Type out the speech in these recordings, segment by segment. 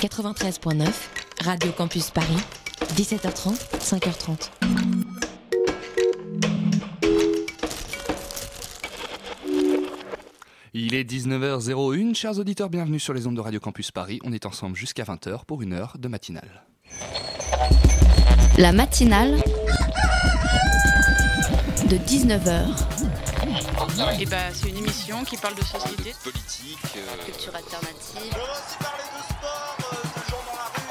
93.9, Radio Campus Paris, 17h30, 5h30. Il est 19h01, chers auditeurs, bienvenue sur les ondes de Radio Campus Paris. On est ensemble jusqu'à 20h pour une heure de matinale. La matinale de 19h. Et bah, c'est une émission qui parle de société, politique, euh, Culture alternative.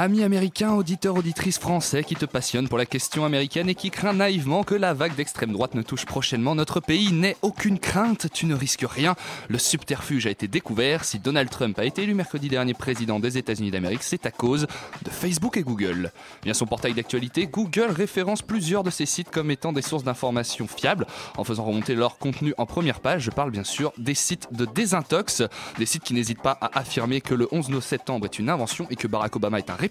Amis américains, auditeurs, auditrices français qui te passionnent pour la question américaine et qui craint naïvement que la vague d'extrême droite ne touche prochainement notre pays, n'aie aucune crainte, tu ne risques rien. Le subterfuge a été découvert. Si Donald Trump a été élu mercredi dernier président des États-Unis d'Amérique, c'est à cause de Facebook et Google. Via son portail d'actualité, Google référence plusieurs de ses sites comme étant des sources d'informations fiables en faisant remonter leur contenu en première page. Je parle bien sûr des sites de désintox, des sites qui n'hésitent pas à affirmer que le 11 septembre est une invention et que Barack Obama est un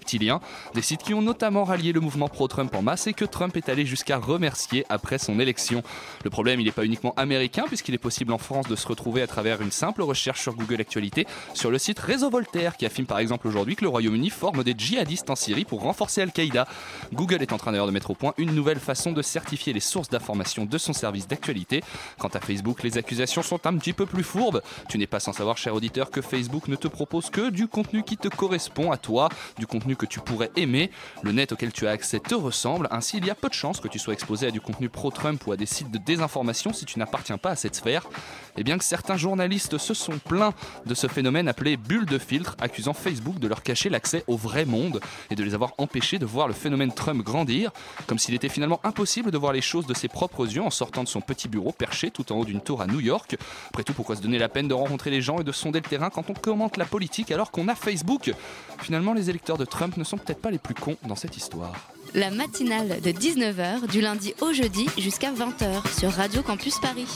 des sites qui ont notamment rallié le mouvement pro-Trump en masse et que Trump est allé jusqu'à remercier après son élection. Le problème, il n'est pas uniquement américain puisqu'il est possible en France de se retrouver à travers une simple recherche sur Google Actualité sur le site Réseau Voltaire qui affirme par exemple aujourd'hui que le Royaume-Uni forme des djihadistes en Syrie pour renforcer Al-Qaïda. Google est en train d'ailleurs de mettre au point une nouvelle façon de certifier les sources d'information de son service d'actualité. Quant à Facebook, les accusations sont un petit peu plus fourbes. Tu n'es pas sans savoir, cher auditeur, que Facebook ne te propose que du contenu qui te correspond à toi, du contenu que tu pourrais aimer. Le net auquel tu as accès te ressemble, ainsi il y a peu de chances que tu sois exposé à du contenu pro-Trump ou à des sites de désinformation si tu n'appartiens pas à cette sphère. Et bien que certains journalistes se sont plaints de ce phénomène appelé bulle de filtre, accusant Facebook de leur cacher l'accès au vrai monde et de les avoir empêchés de voir le phénomène Trump grandir, comme s'il était finalement impossible de voir les choses de ses propres yeux en sortant de son petit bureau perché tout en haut d'une tour à New York. Après tout, pourquoi se donner la peine de rencontrer les gens et de sonder le terrain quand on commente la politique alors qu'on a Facebook? Finalement, les électeurs de Trump ne sont peut-être pas les plus cons dans cette histoire. La matinale de 19h, du lundi au jeudi jusqu'à 20h sur Radio Campus Paris.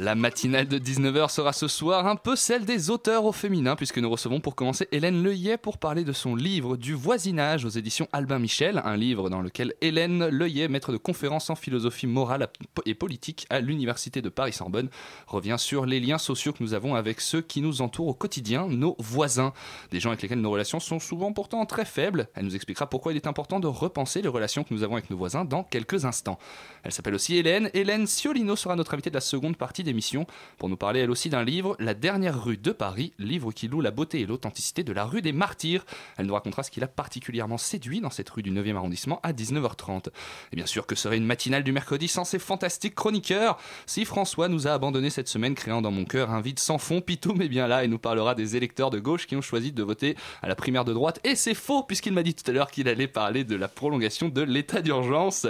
La matinale de 19h sera ce soir un peu celle des auteurs au féminin, puisque nous recevons pour commencer Hélène Leuillet pour parler de son livre Du voisinage aux éditions Albin Michel, un livre dans lequel Hélène Leuillet, maître de conférences en philosophie morale et politique à l'Université de Paris-Sorbonne, revient sur les liens sociaux que nous avons avec ceux qui nous entourent au quotidien, nos voisins, des gens avec lesquels nos relations sont souvent pourtant très faibles. Elle nous expliquera pourquoi il est important de repenser les relations que nous avons avec nos voisins dans quelques instants. Elle s'appelle aussi Hélène. Hélène Ciolino sera notre invitée de la seconde partie d'émission pour nous parler elle aussi d'un livre, La dernière rue de Paris, livre qui loue la beauté et l'authenticité de la rue des Martyrs. Elle nous racontera ce qui l'a particulièrement séduit dans cette rue du 9e arrondissement à 19h30. Et bien sûr, que serait une matinale du mercredi sans ces fantastiques chroniqueurs? Si François nous a abandonné cette semaine, créant dans mon cœur un vide sans fond, Pitoum est bien là et nous parlera des électeurs de gauche qui ont choisi de voter à la primaire de droite. Et c'est faux, puisqu'il m'a dit tout à l'heure qu'il allait parler de la prolongation de l'état d'urgence.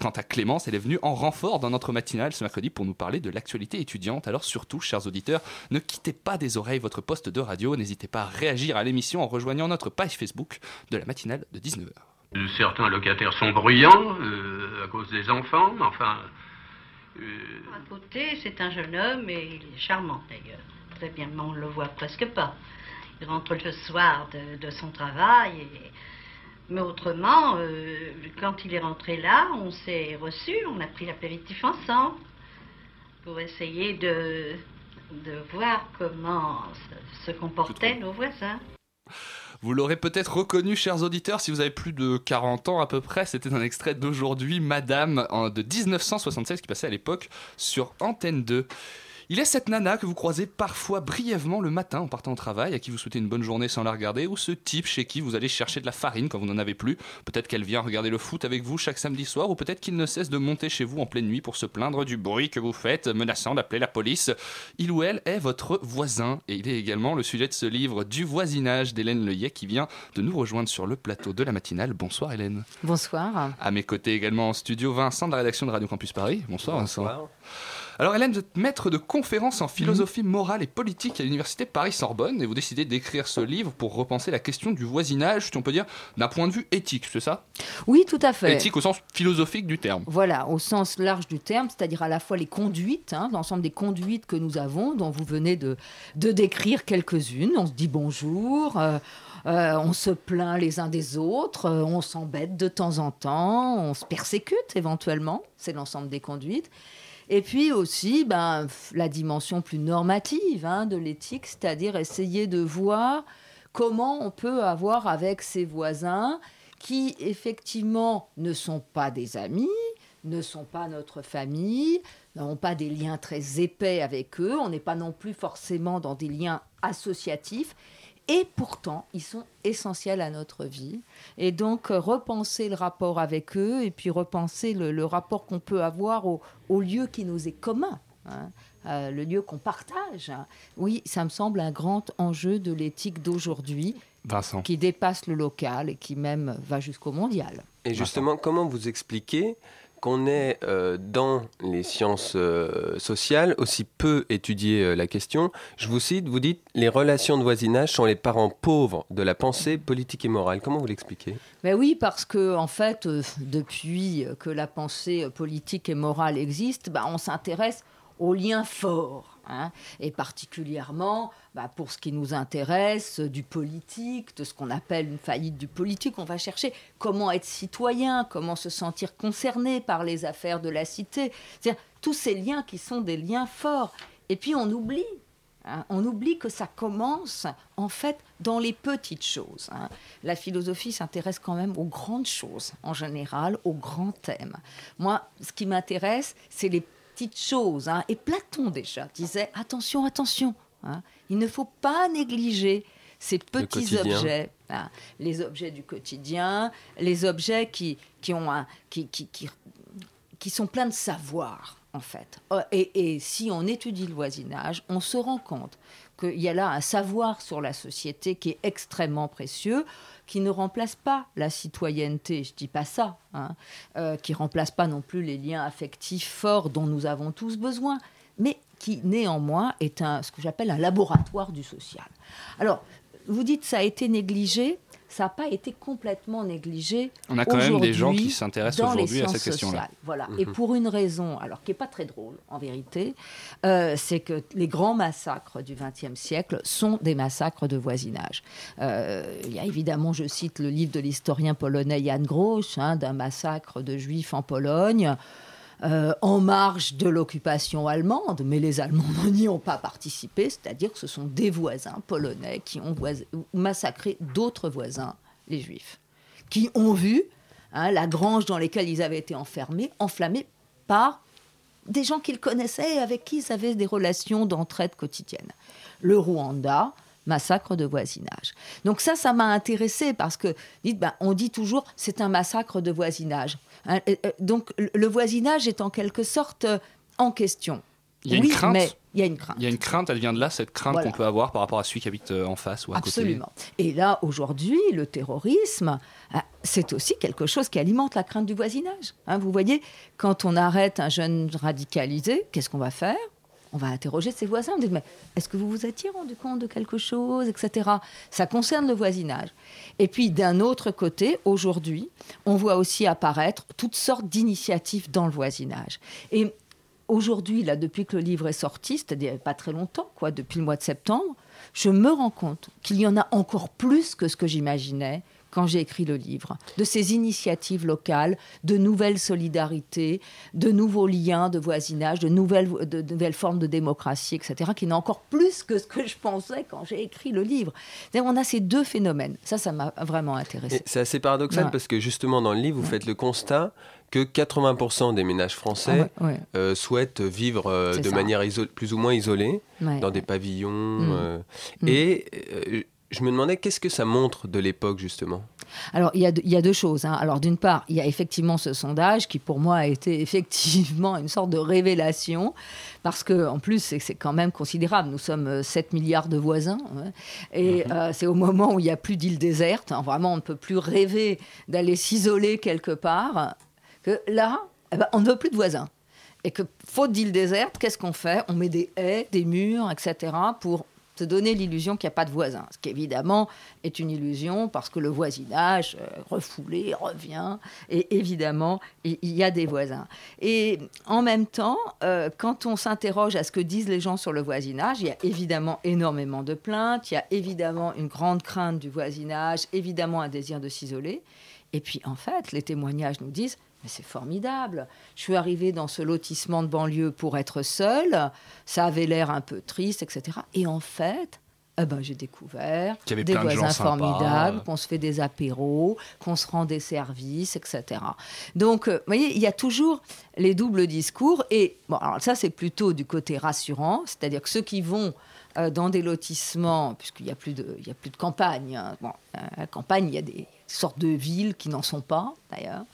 Quant à Clémence, elle est venue en renfort dans notre matinale ce mercredi pour nous parler de l'actualité étudiante. Alors surtout, chers auditeurs, ne quittez pas des oreilles votre poste de radio, n'hésitez pas à réagir à l'émission en rejoignant notre page Facebook de la matinale de 19h. Euh, Certains locataires sont bruyants euh, à cause des enfants, mais enfin. euh, À côté, c'est un jeune homme et il est charmant d'ailleurs. Très bien, mais on ne le voit presque pas. Il rentre le soir de, de son travail. et- Mais autrement, euh, quand il est rentré là, on s'est reçus, on a pris l'apéritif ensemble pour essayer de, de voir comment se, comportaient nos voisins. Vous l'aurez peut-être reconnu, chers auditeurs, si vous avez plus de 40 ans à peu près. C'était un extrait d'aujourd'hui, Madame, de 1976, qui passait à l'époque sur Antenne 2. Il est cette nana que vous croisez parfois brièvement le matin en partant au travail, à qui vous souhaitez une bonne journée sans la regarder, ou ce type chez qui vous allez chercher de la farine quand vous n'en avez plus. Peut-être qu'elle vient regarder le foot avec vous chaque samedi soir, ou peut-être qu'il ne cesse de monter chez vous en pleine nuit pour se plaindre du bruit que vous faites, menaçant d'appeler la police. Il ou elle est votre voisin, et il est également le sujet de ce livre Du voisinage d'Hélène Leuillet qui vient de nous rejoindre sur le plateau de la matinale. Bonsoir Hélène. Bonsoir. À mes côtés également en studio, Vincent de la rédaction de Radio Campus Paris. Bonsoir, Vincent. Alors Hélène, vous êtes maître de conférences en philosophie morale et politique à l'université Paris-Sorbonne et vous décidez d'écrire ce livre pour repenser la question du voisinage, si on peut dire, d'un point de vue éthique, c'est ça? Oui, tout à fait. Éthique au sens philosophique du terme. Voilà, au sens large du terme, c'est-à-dire à la fois les conduites, hein, l'ensemble des conduites que nous avons, dont vous venez de, de décrire quelques-unes. On se dit bonjour. euh, euh, on se plaint les uns des autres, euh, on s'embête de temps en temps, on se persécute éventuellement, c'est l'ensemble des conduites. Et puis aussi ben, la dimension plus normative hein, de l'éthique, c'est-à-dire essayer de voir comment on peut avoir avec ses voisins qui effectivement ne sont pas des amis, ne sont pas notre famille, n'ont pas des liens très épais avec eux, on n'est pas non plus forcément dans des liens associatifs, et pourtant ils sont essentiels à notre vie. Et donc euh, repenser le rapport avec eux, et puis repenser le, le rapport qu'on peut avoir au, au lieu qui nous est commun. hein, euh, le lieu qu'on partage. hein. Oui, ça me semble un grand enjeu de l'éthique d'aujourd'hui qui dépasse le local et qui même va jusqu'au mondial. Et justement, comment vous expliquez qu'on ait euh, dans les sciences euh, sociales aussi peu étudié euh, la question Je vous cite, vous dites les relations de voisinage sont les parents pauvres de la pensée politique et morale. Comment vous l'expliquez? Ben oui, parce que en fait, depuis que la pensée politique et morale existe, ben, on s'intéresse aux liens forts. Hein, et particulièrement, ben, pour ce qui nous intéresse, euh, du politique, de ce qu'on appelle une faillite du politique, on va chercher comment être citoyen, comment se sentir concerné par les affaires de la cité. C'est-à-dire tous ces liens qui sont des liens forts. Et puis on oublie Hein, on oublie que ça commence en fait dans les petites choses. hein. La philosophie s'intéresse quand même aux grandes choses en général, aux grands thèmes. Moi, ce qui m'intéresse, c'est les petites choses. hein. Et Platon déjà disait attention, attention. hein. Il ne faut pas négliger ces petits objets, hein. les objets du quotidien, les objets qui, qui ont un, qui, qui, qui, qui sont pleins de savoir, en fait. Euh, Et, et si on étudie le voisinage, on se rend compte qu'il y a là un savoir sur la société qui est extrêmement précieux, qui ne remplace pas la citoyenneté, je dis pas ça, hein, euh, qui remplace pas non plus les liens affectifs forts dont nous avons tous besoin, mais qui néanmoins est un, ce que j'appelle un laboratoire du social. Alors, vous dites ça a été négligé, ça n'a pas été complètement négligé. On a quand même des gens qui s'intéressent aujourd'hui à cette question-là. Voilà. Et pour une raison, alors qui n'est pas très drôle en vérité, euh, c'est que les grands massacres du XXe siècle sont des massacres de voisinage. Euh, il y a évidemment, je cite le livre de l'historien polonais Jan Grosz, hein, d'un massacre de juifs en Pologne. Euh, en marge de l'occupation allemande, mais les Allemands n'y ont pas participé, c'est-à-dire que ce sont des voisins polonais qui ont massacré d'autres voisins, les Juifs, qui ont vu hein, la grange dans laquelle ils avaient été enfermés, enflammée par des gens qu'ils connaissaient et avec qui ils avaient des relations d'entraide quotidienne. Le Rwanda, massacre de voisinage. Donc ça, ça m'a intéressé parce que, dites, ben, on dit toujours, c'est un massacre de voisinage. Hein, euh, donc le- voisinage est en quelque sorte euh, en question. Il y a une oui, crainte. mais il y a une crainte. Il y a une crainte, elle vient de là, cette crainte Voilà. qu'on peut avoir par rapport à celui qui habite euh, en face ou à Absolument. Et là, aujourd'hui, le terrorisme, c'est aussi quelque chose qui alimente la crainte du voisinage. Hein, vous voyez, quand on arrête un jeune radicalisé, qu'est-ce qu'on va faire? On va interroger ses voisins, on dit mais est-ce que vous vous étiez rendu compte de quelque chose, etc. Ça concerne le voisinage. Et puis d'un autre côté, aujourd'hui, on voit aussi apparaître toutes sortes d'initiatives dans le voisinage. Et aujourd'hui, là, depuis que le livre est sorti, c'est-à-dire pas très longtemps, quoi, depuis le mois de septembre, je me rends compte qu'il y en a encore plus que ce que j'imaginais quand j'ai écrit le livre, de ces initiatives locales, de nouvelles solidarités, de nouveaux liens de voisinage, de nouvelles, de, de nouvelles formes de démocratie, etc., qui n'ont encore plus que ce que je pensais quand j'ai écrit le livre. On a ces deux phénomènes. Ça, ça m'a vraiment intéressé. C'est assez paradoxal Ouais. parce que justement dans le livre, vous faites le constat que 80% des ménages français Ah ouais, ouais. euh, souhaitent vivre euh, de ça. manière plus ou moins isolée, Ouais. dans des pavillons. Mm. euh, Mm. Et je me demandais qu'est-ce que ça montre de l'époque justement? Alors, il y a, deux- il y a deux choses. hein. Alors, d'une part, il y a effectivement ce sondage qui, pour moi, a été effectivement une sorte de révélation, parce que, en plus, c'est quand même considérable. Nous sommes euh, 7 milliards de voisins, ouais. et euh, c'est au moment où il n'y a plus d'îles désertes, hein, vraiment, on ne peut plus rêver d'aller s'isoler quelque part, que là, eh ben, on ne veut plus de voisins. Et que, faute d'île déserte, qu'est-ce qu'on fait? On met des haies, des murs, etc. pour donner l'illusion qu'il n'y a pas de voisins. Ce qui évidemment est une illusion parce que le voisinage euh, refoulé revient et évidemment il y a des voisins. Et en même temps, euh, quand on s'interroge à ce que disent les gens sur le voisinage, il y a évidemment énormément de plaintes, il y a évidemment une grande crainte du voisinage, évidemment un désir de s'isoler. Et puis en fait, les témoignages nous disent mais c'est formidable. Je suis arrivée dans ce lotissement de banlieue pour être seule. Ça avait l'air un peu triste, etc. Et en fait, eh ben, j'ai découvert des voisins formidables, qu'on se fait des apéros, qu'on se rend des services, etc. Donc, euh, vous voyez, il y a toujours les doubles discours. Et bon, alors ça, c'est plutôt du côté rassurant, c'est-à-dire que ceux qui vont euh, dans des lotissements, puisqu'il n'y a, plus de, a plus de campagne, hein. bon, euh, la campagne, il y a des sortes de villes qui n'en sont pas, d'ailleurs.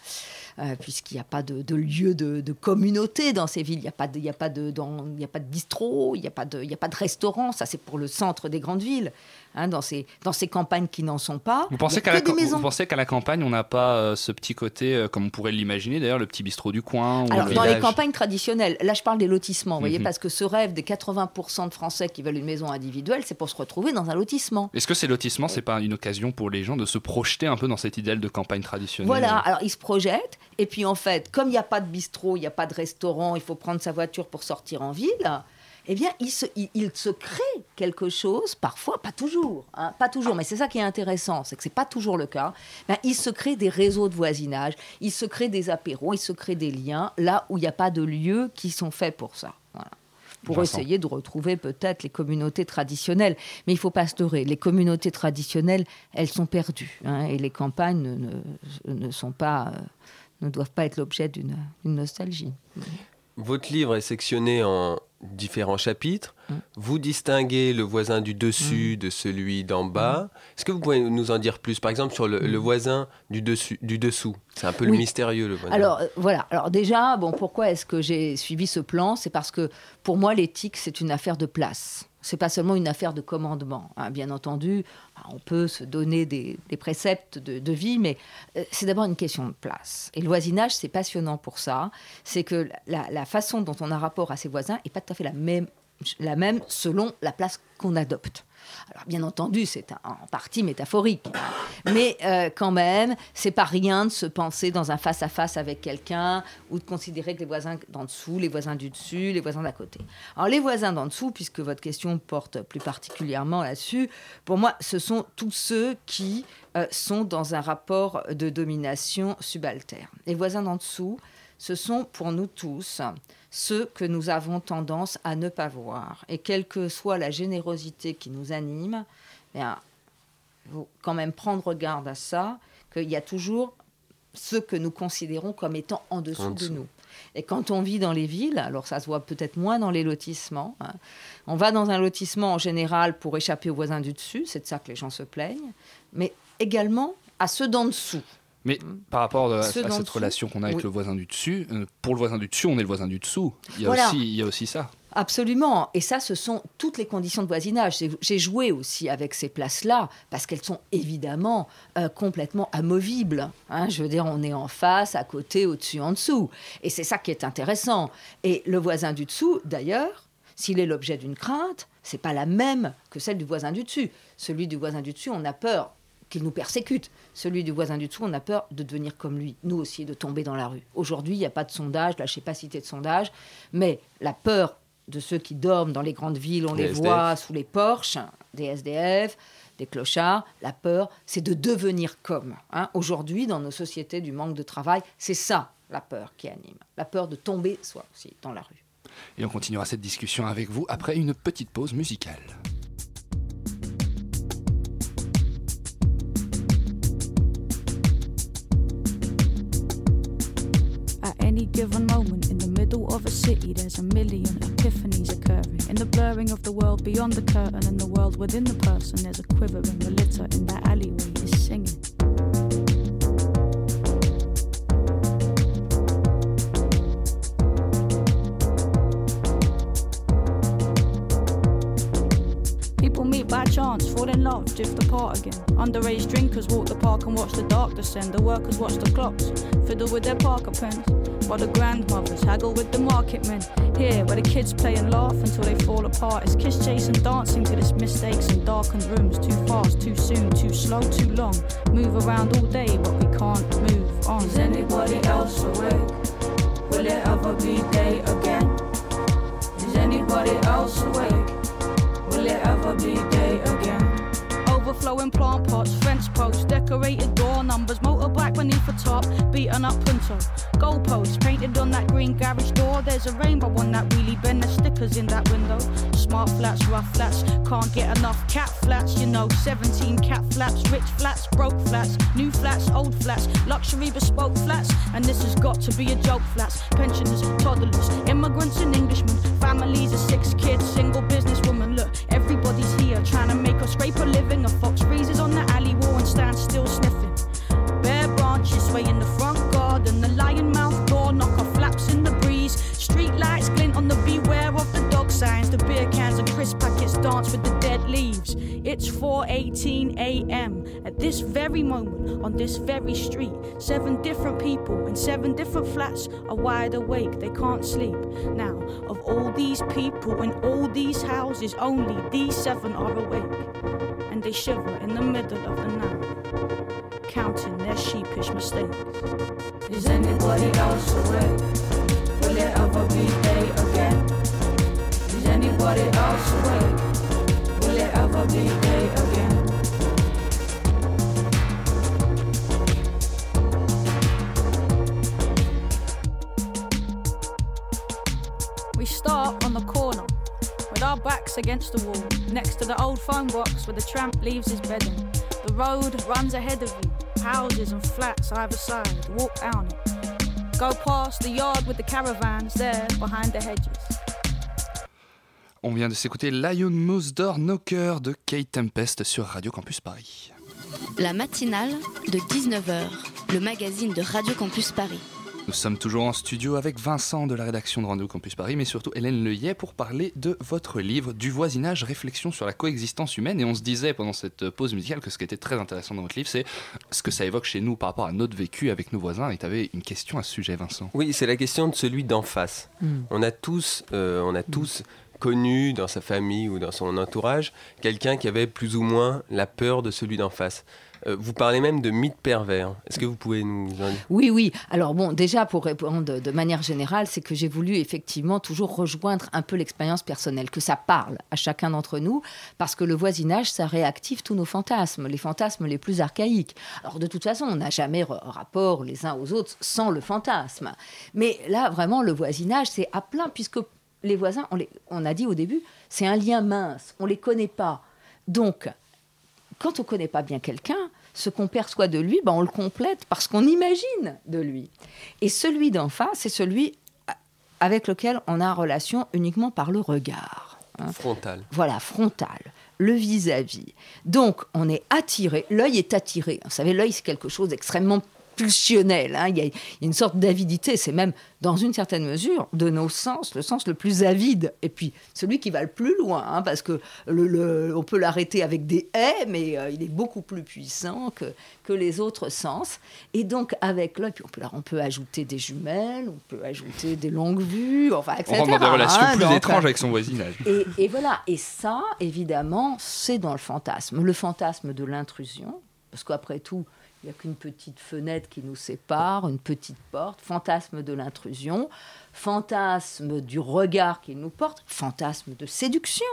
Euh, puisqu'il n'y a pas de, lieu de, communauté dans ces villes. Il n'y a, pas de, a, pas de, a pas de bistrot, il n'y a, a pas de restaurant. Ça, c'est pour le centre des grandes villes. Hein, dans, ces, dans ces campagnes qui n'en sont pas. Vous pensez qu'à la, campagne, on n'a pas euh, ce petit côté, euh, comme on pourrait l'imaginer d'ailleurs, le petit bistrot du coin Alors, dans les campagnes traditionnelles, là je parle des lotissements, vous voyez, mhm. parce que ce rêve des 80% de Français qui veulent une maison individuelle, c'est pour se retrouver dans un lotissement. Est-ce que ces lotissements, c'est pas une occasion pour les gens de se projeter un peu dans cet idéal de campagne traditionnelle Voilà, alors ils se projettent, et puis en fait, comme il n'y a pas de bistrot, il n'y a pas de restaurant, il faut prendre sa voiture pour sortir en ville eh bien, il se, il, se crée quelque chose, parfois, pas toujours, hein, pas toujours, mais c'est ça qui est intéressant, c'est que c'est pas toujours le cas. Ben, il se crée des réseaux de voisinage, il se crée des apéros, il se crée des liens là où il n'y a pas de lieux qui sont faits pour ça. Pour essayer de retrouver peut-être les communautés traditionnelles. Mais il ne faut pas se leurrer. Les communautés traditionnelles, elles sont perdues. Hein, et les campagnes ne, ne, sont pas, euh, ne doivent pas être l'objet d'une nostalgie. Votre livre est sectionné en différents chapitres. Mm. Vous distinguez le voisin du dessus mm. de celui d'en bas. Mm. Est-ce que vous pouvez nous en dire plus, par exemple, sur le, voisin du, dessus, du dessous? C'est un peu le mystérieux, le voisin. Alors, euh, voilà. Alors, déjà, bon, pourquoi est-ce que j'ai suivi ce plan? C'est parce que, pour moi, l'éthique, c'est une affaire de place c'est pas seulement une affaire de commandement. Hein. Bien entendu, on peut se donner des, préceptes de, vie, mais euh, c'est d'abord une question de place. Et le voisinage, c'est passionnant pour ça. C'est que la, façon dont on a rapport à ses voisins n'est pas tout à fait la même, la même selon la place qu'on adopte. Alors bien entendu, c'est en partie métaphorique, mais euh, quand même, c'est pas rien de se penser dans un face-à-face avec quelqu'un ou de considérer que les voisins d'en dessous, les voisins du dessus, les voisins d'à côté. Alors les voisins d'en dessous, puisque votre question porte plus particulièrement là-dessus, pour moi, ce sont tous ceux qui euh, sont dans un rapport de domination subalterne. Les voisins d'en dessous, ce sont pour nous tous ceux que nous avons tendance à ne pas voir. Et quelle que soit la générosité qui nous anime, il faut quand même prendre garde à ça, qu'il y a toujours ceux que nous considérons comme étant en dessous, de nous. Et quand on vit dans les villes, alors ça se voit peut-être moins dans les lotissements, hein, on va dans un lotissement en général pour échapper aux voisins du dessus, c'est de ça que les gens se plaignent, mais également à ceux d'en dessous. Mais par rapport à, cette relation qu'on a avec le voisin du dessus, euh, pour le voisin du dessus, on est le voisin du dessous. Il y a, aussi, il y a aussi ça. Absolument. Et ça, ce sont toutes les conditions de voisinage. J'ai joué aussi avec ces places-là, parce qu'elles sont évidemment euh, complètement amovibles. Hein. je veux dire, on est en face, à côté, au-dessus, en dessous. Et c'est ça qui est intéressant. Et le voisin du dessous, d'ailleurs, s'il est l'objet d'une crainte, c'est pas la même que celle du voisin du dessus. Celui du voisin du dessus, on a peur qu'il nous persécute. Celui du voisin du dessous, on a peur de devenir comme lui, nous aussi, de tomber dans la rue. Aujourd'hui, il n'y a pas de sondage, là, je ne sais pas citer de sondage, mais la peur de ceux qui dorment dans les grandes villes, on les, voit sous les porches, des SDF, des clochards, la peur, c'est de devenir comme. Hein. Aujourd'hui, dans nos sociétés du manque de travail, c'est ça la peur qui anime. La peur de tomber, soit aussi, dans la rue. Et on continuera cette discussion avec vous après une petite pause musicale. Given moment in the middle of a city, there's a million epiphanies occurring. In the blurring of the world beyond the curtain and the world within the person, there's a quivering. The litter in that alleyway is singing. People meet by chance, fall in love, drift apart again. Underage drinkers walk the park and watch the dark descend. The workers watch the clocks, fiddle with their Parker pens. While the grandmothers haggle with the market men. Here, where the kids play and laugh until they fall apart. It's kiss chasing, dancing to this mistakes in darkened rooms. Too fast, too soon, too slow, too long. Move around all day, but we can't move on. Is anybody else awake? Will it ever be day again? Is anybody else awake? Will it ever be day again? Overflowing plant pots, fence posts, decorated door numbers, motorbike beneath the top, beaten up punto. Goalposts painted on that green garage door. There's a rainbow on that wheelie bin, there's stickers in that window. Smart flats, rough flats, can't get enough cat flats, you know. 17 cat flats, rich flats, broke flats, new flats, old flats, luxury bespoke flats. And this has got to be a joke flats. Pensioners, toddlers, immigrants and Englishmen, families of six kids, single businesswoman. Look, everybody's Scrape a living a fox dance with the dead leaves. It's 4:18 a.m. At this very moment, on this very street, seven different people in seven different flats are wide awake. They can't sleep. Now, of all these people in all these houses, only these seven are awake, and they shiver in the middle of the night, counting their sheepish mistakes. Is anybody else awake? Will it ever be day again? Is anybody else awake? Against the wall, next to the old phone box where the tramp leaves his bedding. The road runs ahead of you, houses and flats either side. Walk down it. Go past the yard with the caravans there behind the hedges. On vient de s'écouter Lion Mouse d'Or Knocker de Kate Tempest sur Radio Campus Paris. La matinale de 19h, le magazine de Radio Campus Paris. Nous sommes toujours en studio avec Vincent de la rédaction de Rendez-vous Campus Paris, mais surtout Hélène Leyet pour parler de votre livre Du voisinage, réflexion sur la coexistence humaine. Et on se disait pendant cette pause musicale que ce qui était très intéressant dans votre livre, c'est ce que ça évoque chez nous par rapport à notre vécu avec nos voisins. Et tu avais une question à ce sujet, Vincent. Oui, c'est la question de celui d'en face. Mm. On a tous, euh, on a tous connu dans sa famille ou dans son entourage quelqu'un qui avait plus ou moins la peur de celui d'en face. Euh, vous parlez même de mythe pervers. Est-ce que vous pouvez nous en dire? Oui, oui. Alors bon, déjà pour répondre de, manière générale, c'est que j'ai voulu effectivement toujours rejoindre un peu l'expérience personnelle, que ça parle à chacun d'entre nous, parce que le voisinage, ça réactive tous nos fantasmes, les fantasmes les plus archaïques. Alors de toute façon, on n'a jamais rapport les uns aux autres sans le fantasme. Mais là, vraiment, le voisinage, c'est à plein, puisque les voisins, on, les- on a dit au début, c'est un lien mince, on les connaît pas. Donc, quand on ne connaît pas bien quelqu'un, ce qu'on perçoit de lui, ben, on le complète parce qu'on imagine de lui. Et celui d'en face, c'est celui avec lequel on a relation uniquement par le regard. hein. Frontal. Voilà, frontal, le vis-à-vis. Donc, on est attiré, l'œil est attiré. Vous savez, l'œil, c'est quelque chose d'extrêmement pulsionnel. hein. Il, y a, il y a une sorte d'avidité, c'est même, dans une certaine mesure, de nos sens, le sens le plus avide. Et puis, celui qui va le plus loin, hein, parce que le, le- on peut l'arrêter avec des haies, mais euh, il est beaucoup plus puissant que, que les autres sens. Et donc, avec l'œil, on peut, on peut ajouter des jumelles, on peut ajouter des longues vues, enfin, etc. On rentre dans des relations hein. plus Donc, étranges avec son voisinage. et, et voilà, et ça, évidemment, c'est dans le fantasme. Le fantasme de l'intrusion, parce qu'après tout, il n'y a qu'une petite fenêtre qui nous sépare, une petite porte, fantasme de l'intrusion, fantasme du regard qu'il nous porte, fantasme de séduction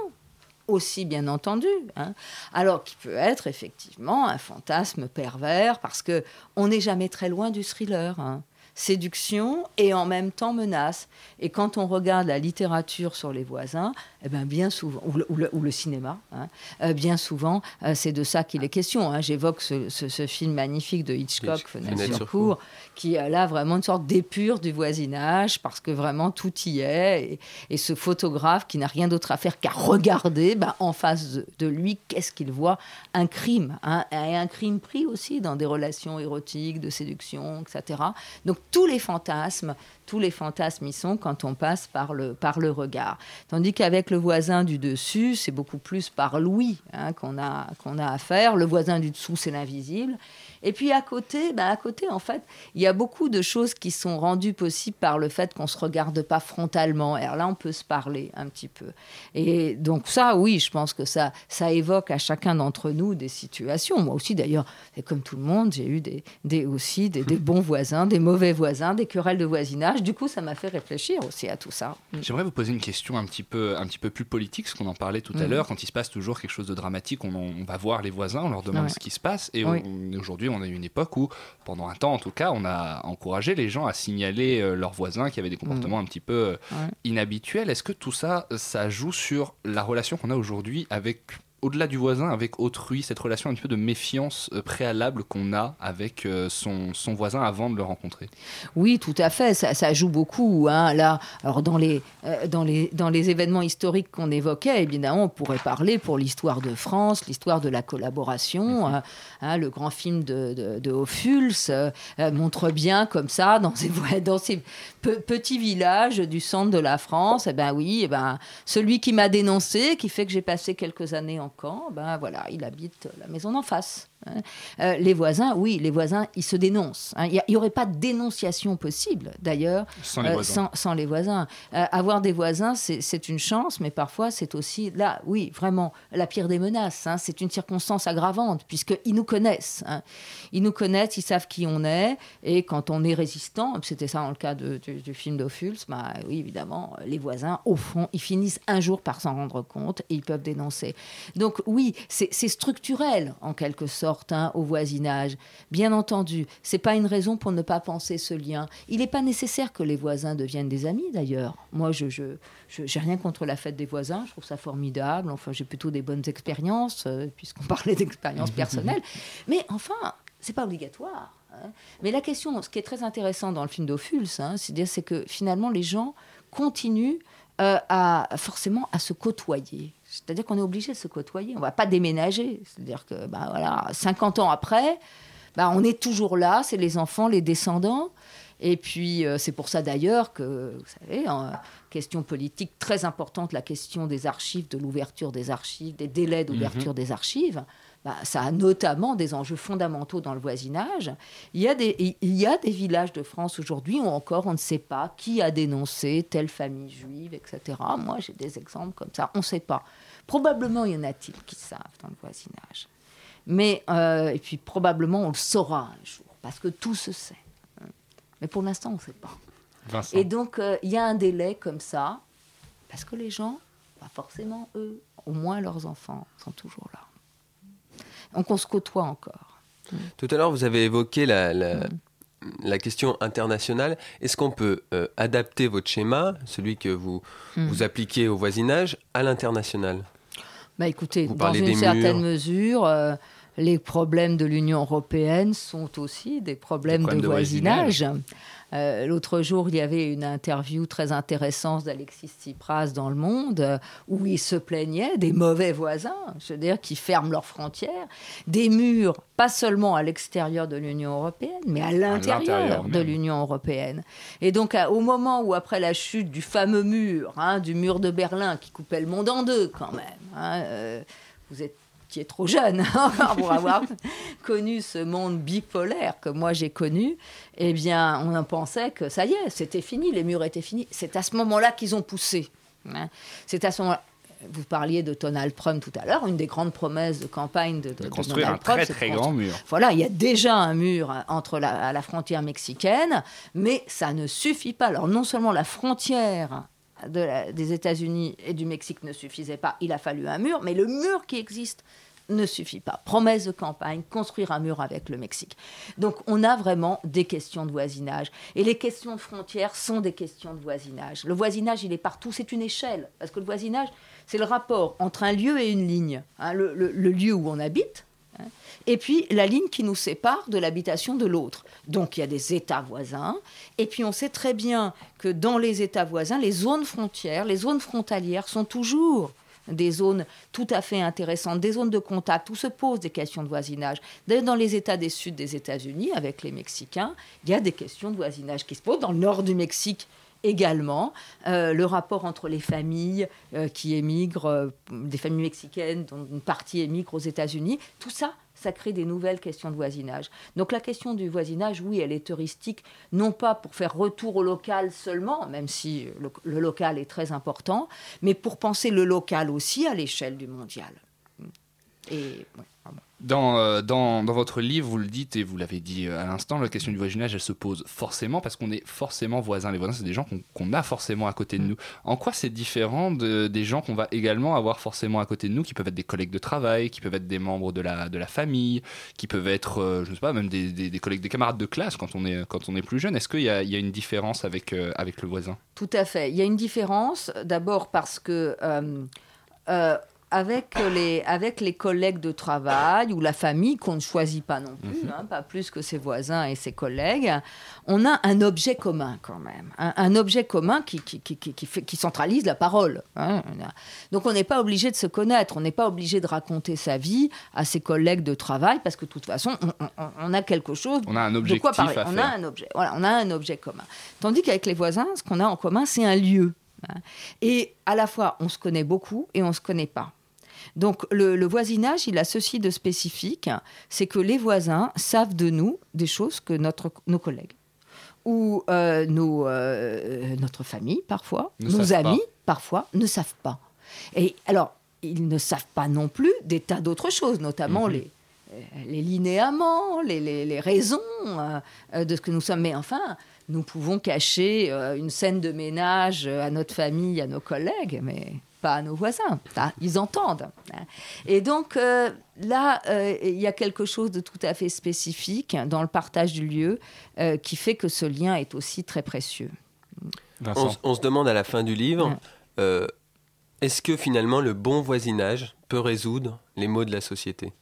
aussi bien entendu, hein. alors qui peut être effectivement un fantasme pervers parce que on n'est jamais très loin du thriller. hein. Séduction et en même temps menace. Et quand on regarde la littérature sur les voisins, eh ben bien souvent, ou le, ou le- ou le cinéma, hein, euh, bien souvent, euh, c'est de ça qu'il est question. hein. J'évoque ce, ce- ce film magnifique de Hitchcock, Hitch- Fenêtre Fenêtre sur cour, qui a là vraiment une sorte d'épure du voisinage, parce que vraiment tout y est. Et, et ce photographe qui n'a rien d'autre à faire qu'à regarder, ben, en face de, de lui, qu'est-ce qu'il voit? Un crime, hein, et un crime pris aussi dans des relations érotiques, de séduction, etc. Donc tous les fantasmes, tous les fantasmes y sont quand on passe par le, par le regard. Tandis qu'avec le voisin du dessus, c'est beaucoup plus par l'ouïe hein, qu'on a, qu'on a à faire. Le voisin du dessous, c'est l'invisible. Et puis à côté, bah, à côté, en fait, il y a beaucoup de choses qui sont rendues possibles par le fait qu'on se regarde pas frontalement. Alors là, on peut se parler un petit peu. Et donc ça, oui, je pense que ça, ça évoque à chacun d'entre nous des situations. Moi aussi, d'ailleurs, et comme tout le monde, j'ai eu des, des aussi des, des bons voisins, des mauvais voisins, des querelles de voisinage. Du coup, ça m'a fait réfléchir aussi à tout ça. J'aimerais vous poser une question un petit peu, un petit peu plus politique, ce qu'on en parlait tout à Mhm. l'heure. Quand il se passe toujours quelque chose de dramatique, on, en- on va voir les voisins, on leur demande Ouais. ce qui se passe. Et Oui. aujourd'hui, on a eu une époque où, pendant un temps en tout cas, on a encouragé les gens à signaler euh, leurs voisins qui avaient des comportements un petit peu euh. Ouais. inhabituels. Est-ce que tout ça, ça joue sur la relation qu'on a aujourd'hui avec au-delà du voisin, avec autrui, cette relation un petit peu de méfiance euh, préalable qu'on a avec euh, son, son voisin avant de le rencontrer Oui, tout à fait, ça, ça joue beaucoup. hein. Là, alors dans les, euh, dans, les, dans les événements historiques qu'on évoquait, évidemment, on pourrait parler pour l'histoire de France, l'histoire de la collaboration. Hein, le grand film de, de, de Ophuls euh, montre bien comme ça, dans ces, dans ces pe- petits villages du centre de la France, eh ben oui, eh ben, celui qui m'a dénoncé, qui fait que j'ai passé quelques années en ben voilà, il habite la maison d'en face. Hein. Euh, les voisins, oui, les voisins, ils se dénoncent. hein. Il n'y aurait pas de dénonciation possible, d'ailleurs, Sans les euh, voisins. sans, sans les voisins. Euh, avoir des voisins, c'est une chance, mais parfois, c'est aussi, là, oui, vraiment, la pire des menaces. hein. C'est une circonstance aggravante, puisqu'ils nous connaissent. hein. Ils nous connaissent, ils savent qui on est, et quand on est résistant, c'était ça dans le cas de- du, du film d'Ophuls, bah, oui, évidemment, les voisins, au fond, ils finissent un jour par s'en rendre compte et ils peuvent dénoncer. Donc oui, c'est structurel, en quelque sorte, hein, au voisinage. Bien entendu, c'est pas une raison pour ne pas penser ce lien. Il n'est pas nécessaire que les voisins deviennent des amis, d'ailleurs. Moi, je je, je- j'ai rien contre la fête des voisins, je trouve ça formidable. Enfin, j'ai plutôt des bonnes expériences, euh, puisqu'on parlait d'expériences personnelles. Mais enfin, c'est pas obligatoire. hein. Mais la question, ce qui est très intéressant dans le film d'Ophuls, hein, c'est que finalement les gens continuent euh, à forcément à se côtoyer. C'est-à-dire qu'on est obligé de se côtoyer. On va pas déménager. C'est-à-dire que bah, voilà, 50 ans après, bah, on est toujours là. C'est les enfants, les descendants. Et puis, euh, c'est pour ça d'ailleurs que, vous savez, en question politique très importante, la question des archives, de l'ouverture des archives, des délais d'ouverture Mhm. des archives, bah, ça a notamment des enjeux fondamentaux dans le voisinage. Il y a des, il y a des villages de France aujourd'hui où encore on ne sait pas qui a dénoncé telle famille juive, etc. Moi, j'ai des exemples comme ça, on ne sait pas. Probablement, il y en a-t-il qui savent dans le voisinage. Mais, euh, et puis probablement, on le saura un jour, parce que tout se sait. Mais pour l'instant, on ne sait pas. Vincent. Et donc, euh, il y a un délai comme ça, parce que les gens, pas forcément eux, au moins leurs enfants, sont toujours là. Donc, on se côtoie encore. Tout à l'heure, vous avez évoqué la, la, la question internationale. Est-ce qu'on peut euh, adapter votre schéma, celui que vous, Mm. vous appliquez au voisinage, à l'international? Bah écoutez, Vous dans une certaine murs. mesure, euh, les problèmes de l'Union européenne sont aussi des problèmes, problèmes de, de voisinage. voisinage. Euh, L'autre jour, il y avait une interview très intéressante d'Alexis Tsipras dans Le Monde euh, où il se plaignait des mauvais voisins, je veux dire, qui ferment leurs frontières, des murs, pas seulement à l'extérieur de l'Union européenne, mais à l'intérieur de l'Union européenne. Et donc, à- au moment où, après la chute du fameux mur, hein, du mur de Berlin qui coupait le monde en deux, quand même, hein, euh, vous êtes qui est trop jeune hein, pour avoir connu ce monde bipolaire que moi j'ai connu, eh bien, on en pensait que ça y est, c'était fini, les murs étaient finis. C'est à ce moment-là qu'ils ont poussé. hein. C'est à ce moment Vous parliez de Donald Trump tout à l'heure, une des grandes promesses de campagne de, de- de construire Donald un Trump, très, très grand mur. Voilà, il y a déjà un mur entre la, à la frontière mexicaine, mais ça ne suffit pas. Alors non seulement la frontière des États-Unis et du Mexique ne suffisait pas, il a fallu un mur, mais le mur qui existe ne suffit pas. Promesse de campagne, construire un mur avec le Mexique. Donc on a vraiment des questions de voisinage. Et les questions de frontières sont des questions de voisinage. Le voisinage, il est partout, c'est une échelle. Parce que le voisinage, c'est le rapport entre un lieu et une ligne. Hein, le, lieu où on habite, et puis la ligne qui nous sépare de l'habitation de l'autre. Donc il y a des États voisins, et puis on sait très bien que dans les États voisins, les zones frontières, les zones frontalières sont toujours des zones tout à fait intéressantes, des zones de contact où se posent des questions de voisinage. Dans les États des Sud des États-Unis, avec les Mexicains, il y a des questions de voisinage qui se posent. Dans le nord du Mexique, également euh, le rapport entre les familles euh, qui émigrent, euh, des familles mexicaines dont une partie émigre aux États-Unis, tout ça, ça crée des nouvelles questions de voisinage. Donc la question du voisinage, oui, elle est heuristique, non pas pour faire retour au local seulement, même si le, local est très important, mais pour penser le local aussi à l'échelle du mondial. Et. Dans, euh, dans, dans votre livre, vous le dites et vous l'avez dit euh, à l'instant, la question du voisinage, elle se pose forcément parce qu'on est forcément voisins. Les voisins, c'est des gens qu'on qu'on a forcément à côté de nous. En quoi c'est différent de, des gens qu'on va également avoir forcément à côté de nous, qui peuvent être des collègues de travail, qui peuvent être des membres de la, de la famille, qui peuvent être, euh, je ne sais pas, même des, des, des collègues, des camarades de classe quand on est, quand on est plus jeune? Est-ce qu'il y y a une différence avec, euh, avec le voisin? Tout à fait. Il y a une différence, d'abord parce que euh, avec, les, avec les collègues de travail ou la famille qu'on ne choisit pas non plus, hein, pas plus que ses voisins et ses collègues, on a un objet commun quand même. Un, un objet commun qui, qui, qui, qui, fait, qui centralise la parole. hein. Donc on n'est pas obligé de se connaître, on n'est pas obligé de raconter sa vie à ses collègues de travail parce que de toute façon, on, on- on a quelque chose On a un de objectif quoi parler. à on faire. a un objet. Voilà, on a un objet commun. Tandis qu'avec les voisins, ce qu'on a en commun, c'est un lieu. hein. Et à la fois, on se connaît beaucoup et on se connaît pas. Donc le, le voisinage, il a ceci de spécifique, c'est que les voisins savent de nous des choses que notre, nos collègues ou euh, nos, euh, notre famille parfois, Ne nos amis pas. parfois ne savent pas. Et alors, ils ne savent pas non plus des tas d'autres choses, notamment les, euh, les linéaments, les, les- les raisons euh, de ce que nous sommes. Mais enfin, nous pouvons cacher une scène de ménage à notre famille, à nos collègues, mais pas à nos voisins. Ça, ils entendent. Et donc euh, là, euh, il y a quelque chose de tout à fait spécifique dans le partage du lieu euh, qui fait que ce lien est aussi très précieux. On, se demande à la fin du livre, euh, est-ce que finalement le bon voisinage peut résoudre les maux de la société?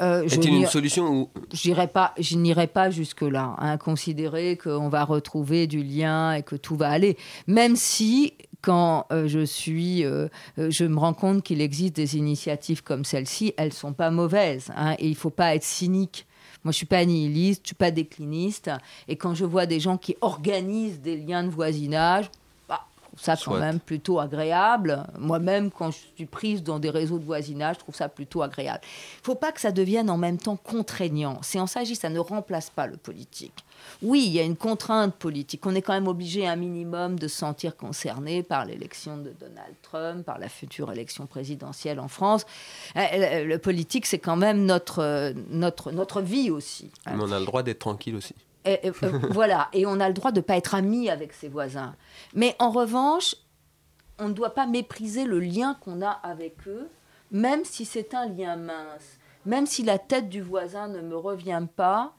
Euh, Est-il une solution ou J'irai pas, je n'irai pas jusque-là, hein, considérer qu'on va retrouver du lien et que tout va aller. Même si, quand euh, je suis, euh, euh, je me rends compte qu'il existe des initiatives comme celle-ci, elles sont pas mauvaises. hein, et il faut pas être cynique. Moi, je suis pas nihiliste, je suis pas décliniste. Et quand je vois des gens qui organisent des liens de voisinage, bah, je trouve ça quand Soit. même plutôt agréable. Moi-même, quand je suis prise dans des réseaux de voisinage, je trouve ça plutôt agréable. Il faut pas que ça devienne en même temps contraignant. C'est en s'agit, ça ne remplace pas le politique. Oui, il y a une contrainte politique. On est quand même obligé un minimum de se sentir concerné par l'élection de Donald Trump, par la future élection présidentielle en France. Euh, Le, le politique, c'est quand même notre, euh, notre, notre vie aussi. Mais on a le droit d'être tranquille aussi Et, et, euh, voilà, et on a le droit de ne pas être ami avec ses voisins. Mais en revanche, on ne doit pas mépriser le lien qu'on a avec eux, même si c'est un lien mince. Même si la tête du voisin ne me revient pas,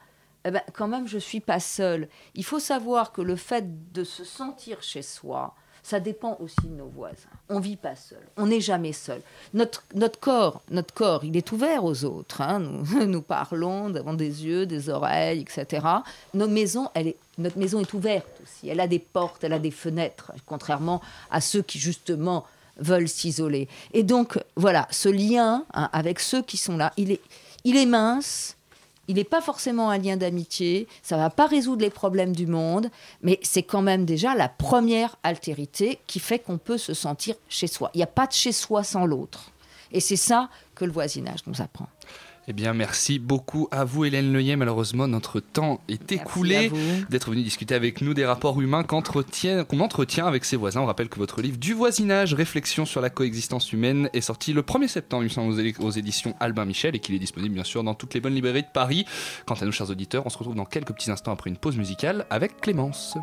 eh ben, quand même, je ne suis pas seule. Il faut savoir que le fait de se sentir chez soi, ça dépend aussi de nos voisins. On vit pas seul. On n'est jamais seul. Notre, notre corps, notre corps, il est ouvert aux autres. hein. Nous, nous parlons, nous avons des yeux, des oreilles, etc. Notre maison, elle est, notre maison est ouverte aussi. Elle a des portes, elle a des fenêtres, contrairement à ceux qui justement veulent s'isoler. Et donc, voilà, ce lien hein, avec ceux qui sont là, il est, il est mince. Il n'est pas forcément un lien d'amitié, ça va pas résoudre les problèmes du monde, mais c'est quand même déjà la première altérité qui fait qu'on peut se sentir chez soi. Il n'y a pas de chez soi sans l'autre. Et c'est ça que le voisinage nous apprend. Eh bien, merci beaucoup à vous, Hélène Leuillet. Malheureusement, notre temps est écoulé d'être venu discuter avec nous des rapports humains qu'on entretient avec ses voisins. On rappelle que votre livre Du voisinage, réflexion sur la coexistence humaine, est sorti le 1er septembre, aux éditions Albin Michel et qu'il est disponible, bien sûr, dans toutes les bonnes librairies de Paris. Quant à nous, chers auditeurs, on se retrouve dans quelques petits instants après une pause musicale avec Clémence.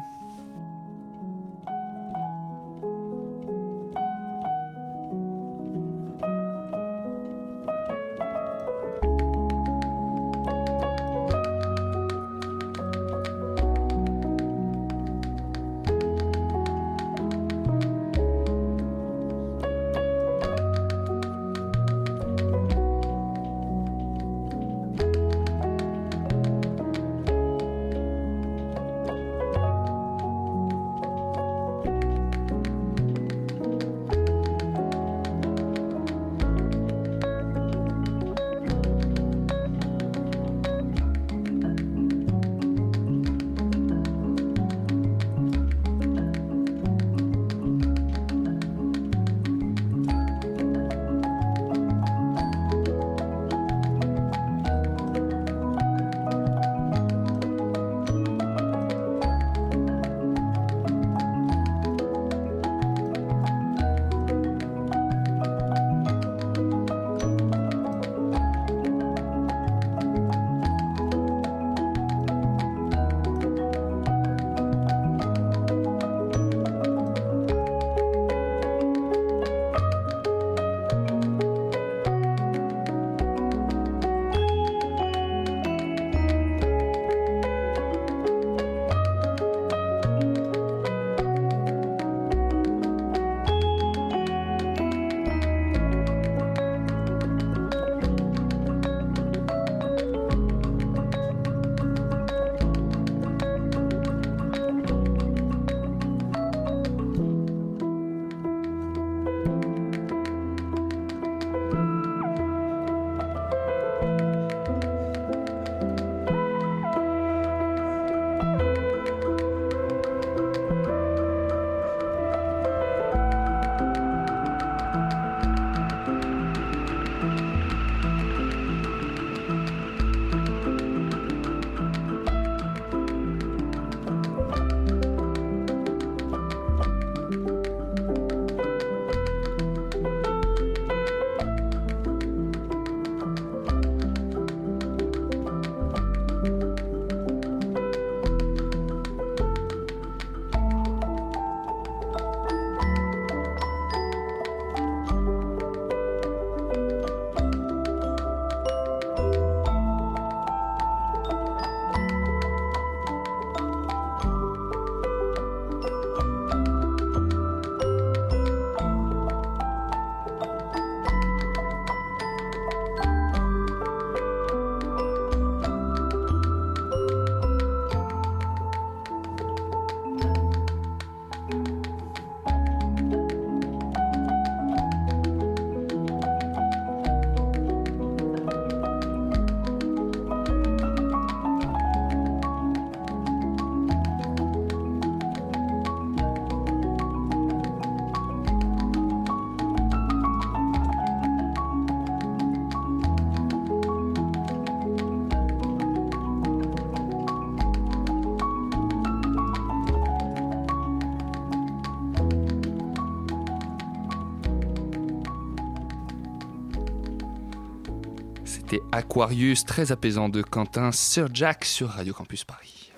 Aquarius, très apaisant de Quentin Sir Jack sur Radio Campus Paris.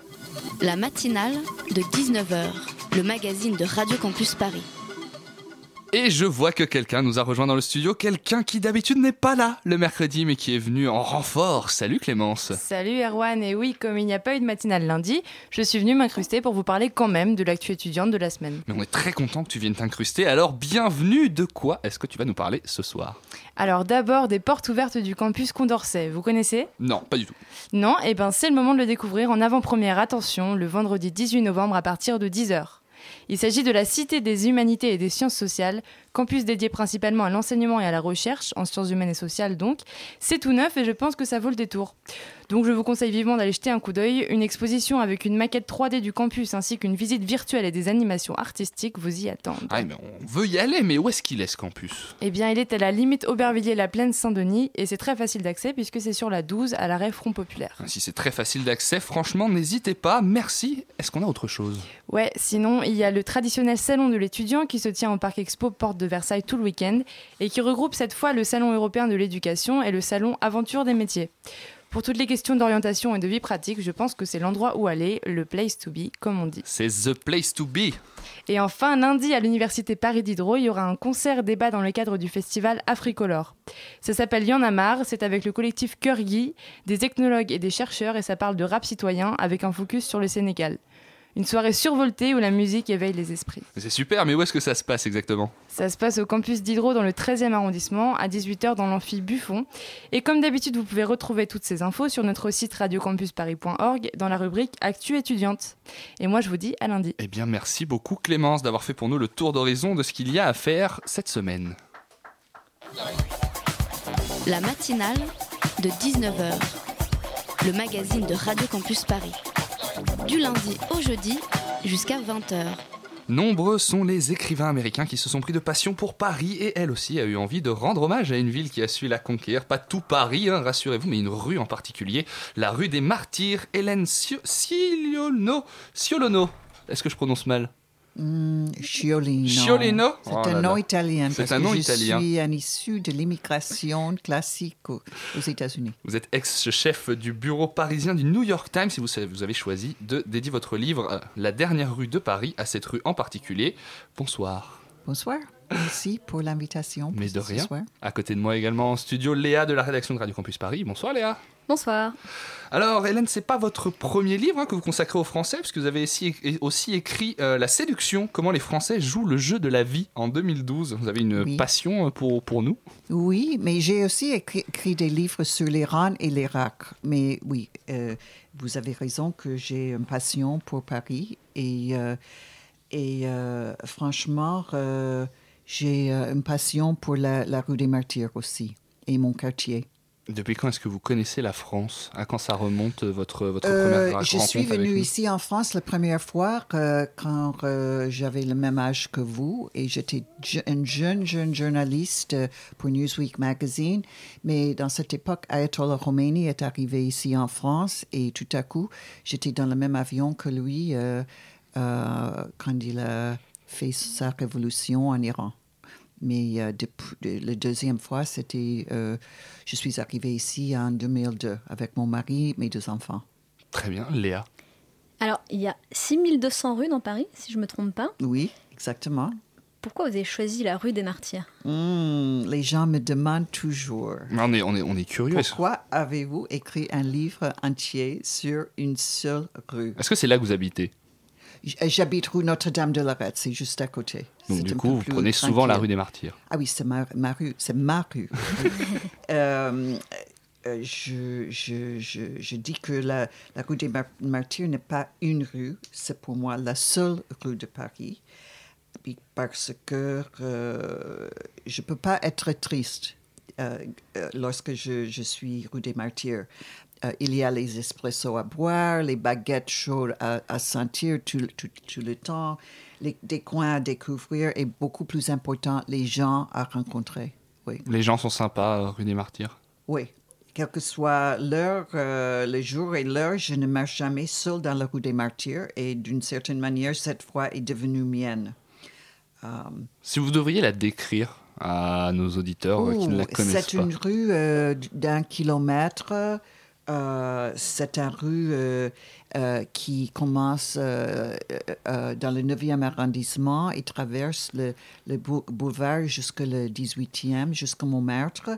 La matinale de 19h, le magazine de Radio Campus Paris. Et je vois que quelqu'un nous a rejoint dans le studio, quelqu'un qui d'habitude n'est pas là le mercredi mais qui est venu en renfort. Salut Clémence. Salut Erwan, et oui, comme il n'y a pas eu de matinale lundi, je suis venue m'incruster pour vous parler quand même de l'actu étudiante de la semaine. Mais on est très content que tu viennes t'incruster, alors bienvenue De quoi est-ce que tu vas nous parler ce soir? Alors d'abord des portes ouvertes du campus Condorcet, vous connaissez? Non, pas du tout. Non, et ben c'est le moment de le découvrir en avant-première, attention, le vendredi 18 novembre à partir de 10h. Il s'agit de la Cité des Humanités et des Sciences Sociales, campus dédié principalement à l'enseignement et à la recherche, en sciences humaines et sociales donc. C'est tout neuf et je pense que ça vaut le détour. Donc je vous conseille vivement d'aller jeter un coup d'œil. Une exposition avec une maquette 3D du campus ainsi qu'une visite virtuelle et des animations artistiques vous y attendent. Ah, mais on veut y aller, mais où est-ce qu'il est ce campus? Eh bien, il est à la limite Aubervilliers-la Plaine Saint-Denis et c'est très facile d'accès puisque c'est sur la 12 à l'arrêt Front Populaire. Si c'est très facile d'accès, franchement, n'hésitez pas. Merci. Est-ce qu'on a autre chose? Ouais, sinon, il y a le traditionnel salon de l'étudiant qui se tient au Parc Expo Porte de Versailles tout le week-end et qui regroupe cette fois le Salon européen de l'éducation et le Salon Aventure des métiers. Pour toutes les questions d'orientation et de vie pratique, je pense que c'est l'endroit où aller, le place to be, comme on dit. C'est the place to be. Et enfin, lundi, à l'Université Paris Diderot, il y aura un concert-débat dans le cadre du festival Africolor. Ça s'appelle Y'en a marre, c'est avec le collectif Cœur Guy, des ethnologues et des chercheurs, et ça parle de rap citoyen avec un focus sur le Sénégal. Une soirée survoltée où la musique éveille les esprits. C'est super, mais où est-ce que ça se passe exactement? Ça se passe au campus Diderot dans le 13e arrondissement, à 18h dans l'amphi Buffon. Et comme d'habitude, vous pouvez retrouver toutes ces infos sur notre site radiocampusparis.org dans la rubrique Actu étudiante. Et moi, je vous dis à lundi. Eh bien, merci beaucoup Clémence d'avoir fait pour nous le tour d'horizon de ce qu'il y a à faire cette semaine. La matinale de 19h, le magazine de Radio Campus Paris. Du lundi au jeudi jusqu'à 20h. Nombreux sont les écrivains américains qui se sont pris de passion pour Paris et elle aussi a eu envie de rendre hommage à une ville qui a su la conquérir. Pas tout Paris, hein, rassurez-vous, mais une rue en particulier, la rue des Martyrs, Hélène Ciolono. Ciolono. Est-ce que je prononce mal? Mm, Sciolino. Sciolino? C'est Oh un là nom là. italien. C'est un nom je italien. suis un issu de l'immigration classique aux, aux États-Unis. Vous êtes ex-chef du bureau parisien du New York Times et vous, avez choisi de dédier votre livre euh, La dernière rue de Paris à cette rue en particulier. Bonsoir. Bonsoir. Merci pour l'invitation. Mais de rien. soir. À côté de moi également en studio, Léa de la rédaction de Radio Campus Paris. Bonsoir Léa. Bonsoir. Alors Hélène, c'est pas votre premier livre hein, que vous consacrez aux Français, puisque vous avez aussi, écrit euh, La séduction, comment les Français jouent le jeu de la vie en 2012. Vous avez une Oui. passion euh, pour, pour nous Oui, mais j'ai aussi écrit, écrit des livres sur l'Iran et l'Irak. Mais oui, euh, vous avez raison que j'ai une passion pour Paris. Et, euh, et euh, franchement, euh, j'ai euh, une passion pour la, la rue des Martyrs aussi et mon quartier. Depuis quand est-ce que vous connaissez la France? À quand ça remonte euh, votre, votre Euh, première je suis venue ici en France la première fois euh, quand euh, j'avais le même âge que vous et j'étais une jeune, jeune journaliste pour Newsweek Magazine. Mais dans cette époque, Ayatollah Khomeini est arrivé ici en France et tout à coup, j'étais dans le même avion que lui quand il a fait sa révolution en Iran. Mais euh, de- la deuxième fois, c'était, euh, je suis arrivée ici en 2002 avec mon mari, mes deux enfants. Très bien, Léa. Alors, il y a 6200 rues dans Paris, si je ne me trompe pas. Oui, exactement. Pourquoi vous avez choisi la rue des Martyrs? Hmm, les gens me demandent toujours. On est, on est, on est curieux. Pourquoi avez-vous écrit un livre entier sur une seule rue? Est-ce que c'est là que vous habitez? J'habite rue Notre-Dame-de-Lorette, c'est juste à côté. Donc du coup, vous prenez souvent la rue des Martyrs. Ah oui, c'est ma, ma rue. C'est ma rue. Euh, euh, je, je, je, je dis que la, la rue des Mar- Martyrs n'est pas une rue, c'est pour moi la seule rue de Paris. Parce que euh, je ne peux pas être triste euh, lorsque je, je suis rue des Martyrs. Euh, il y a les espressos à boire, les baguettes chaudes à, à sentir tout, tout, tout le temps, les, des coins à découvrir et beaucoup plus important, les gens à rencontrer. Oui. Les gens sont sympas, euh, rue des Martyrs. Oui. Quelle que soit l'heure, euh, le jour et l'heure, je ne marche jamais seule dans la rue des Martyrs et d'une certaine manière, cette fois est devenue mienne. Euh, Si vous devriez la décrire à nos auditeurs qui ne la connaissent C'est pas une rue euh, d'un kilomètre. Euh, c'est une rue euh, euh, qui commence dans le 9e arrondissement et traverse le, le bou- boulevard jusqu'au 18e, jusqu'au Montmartre.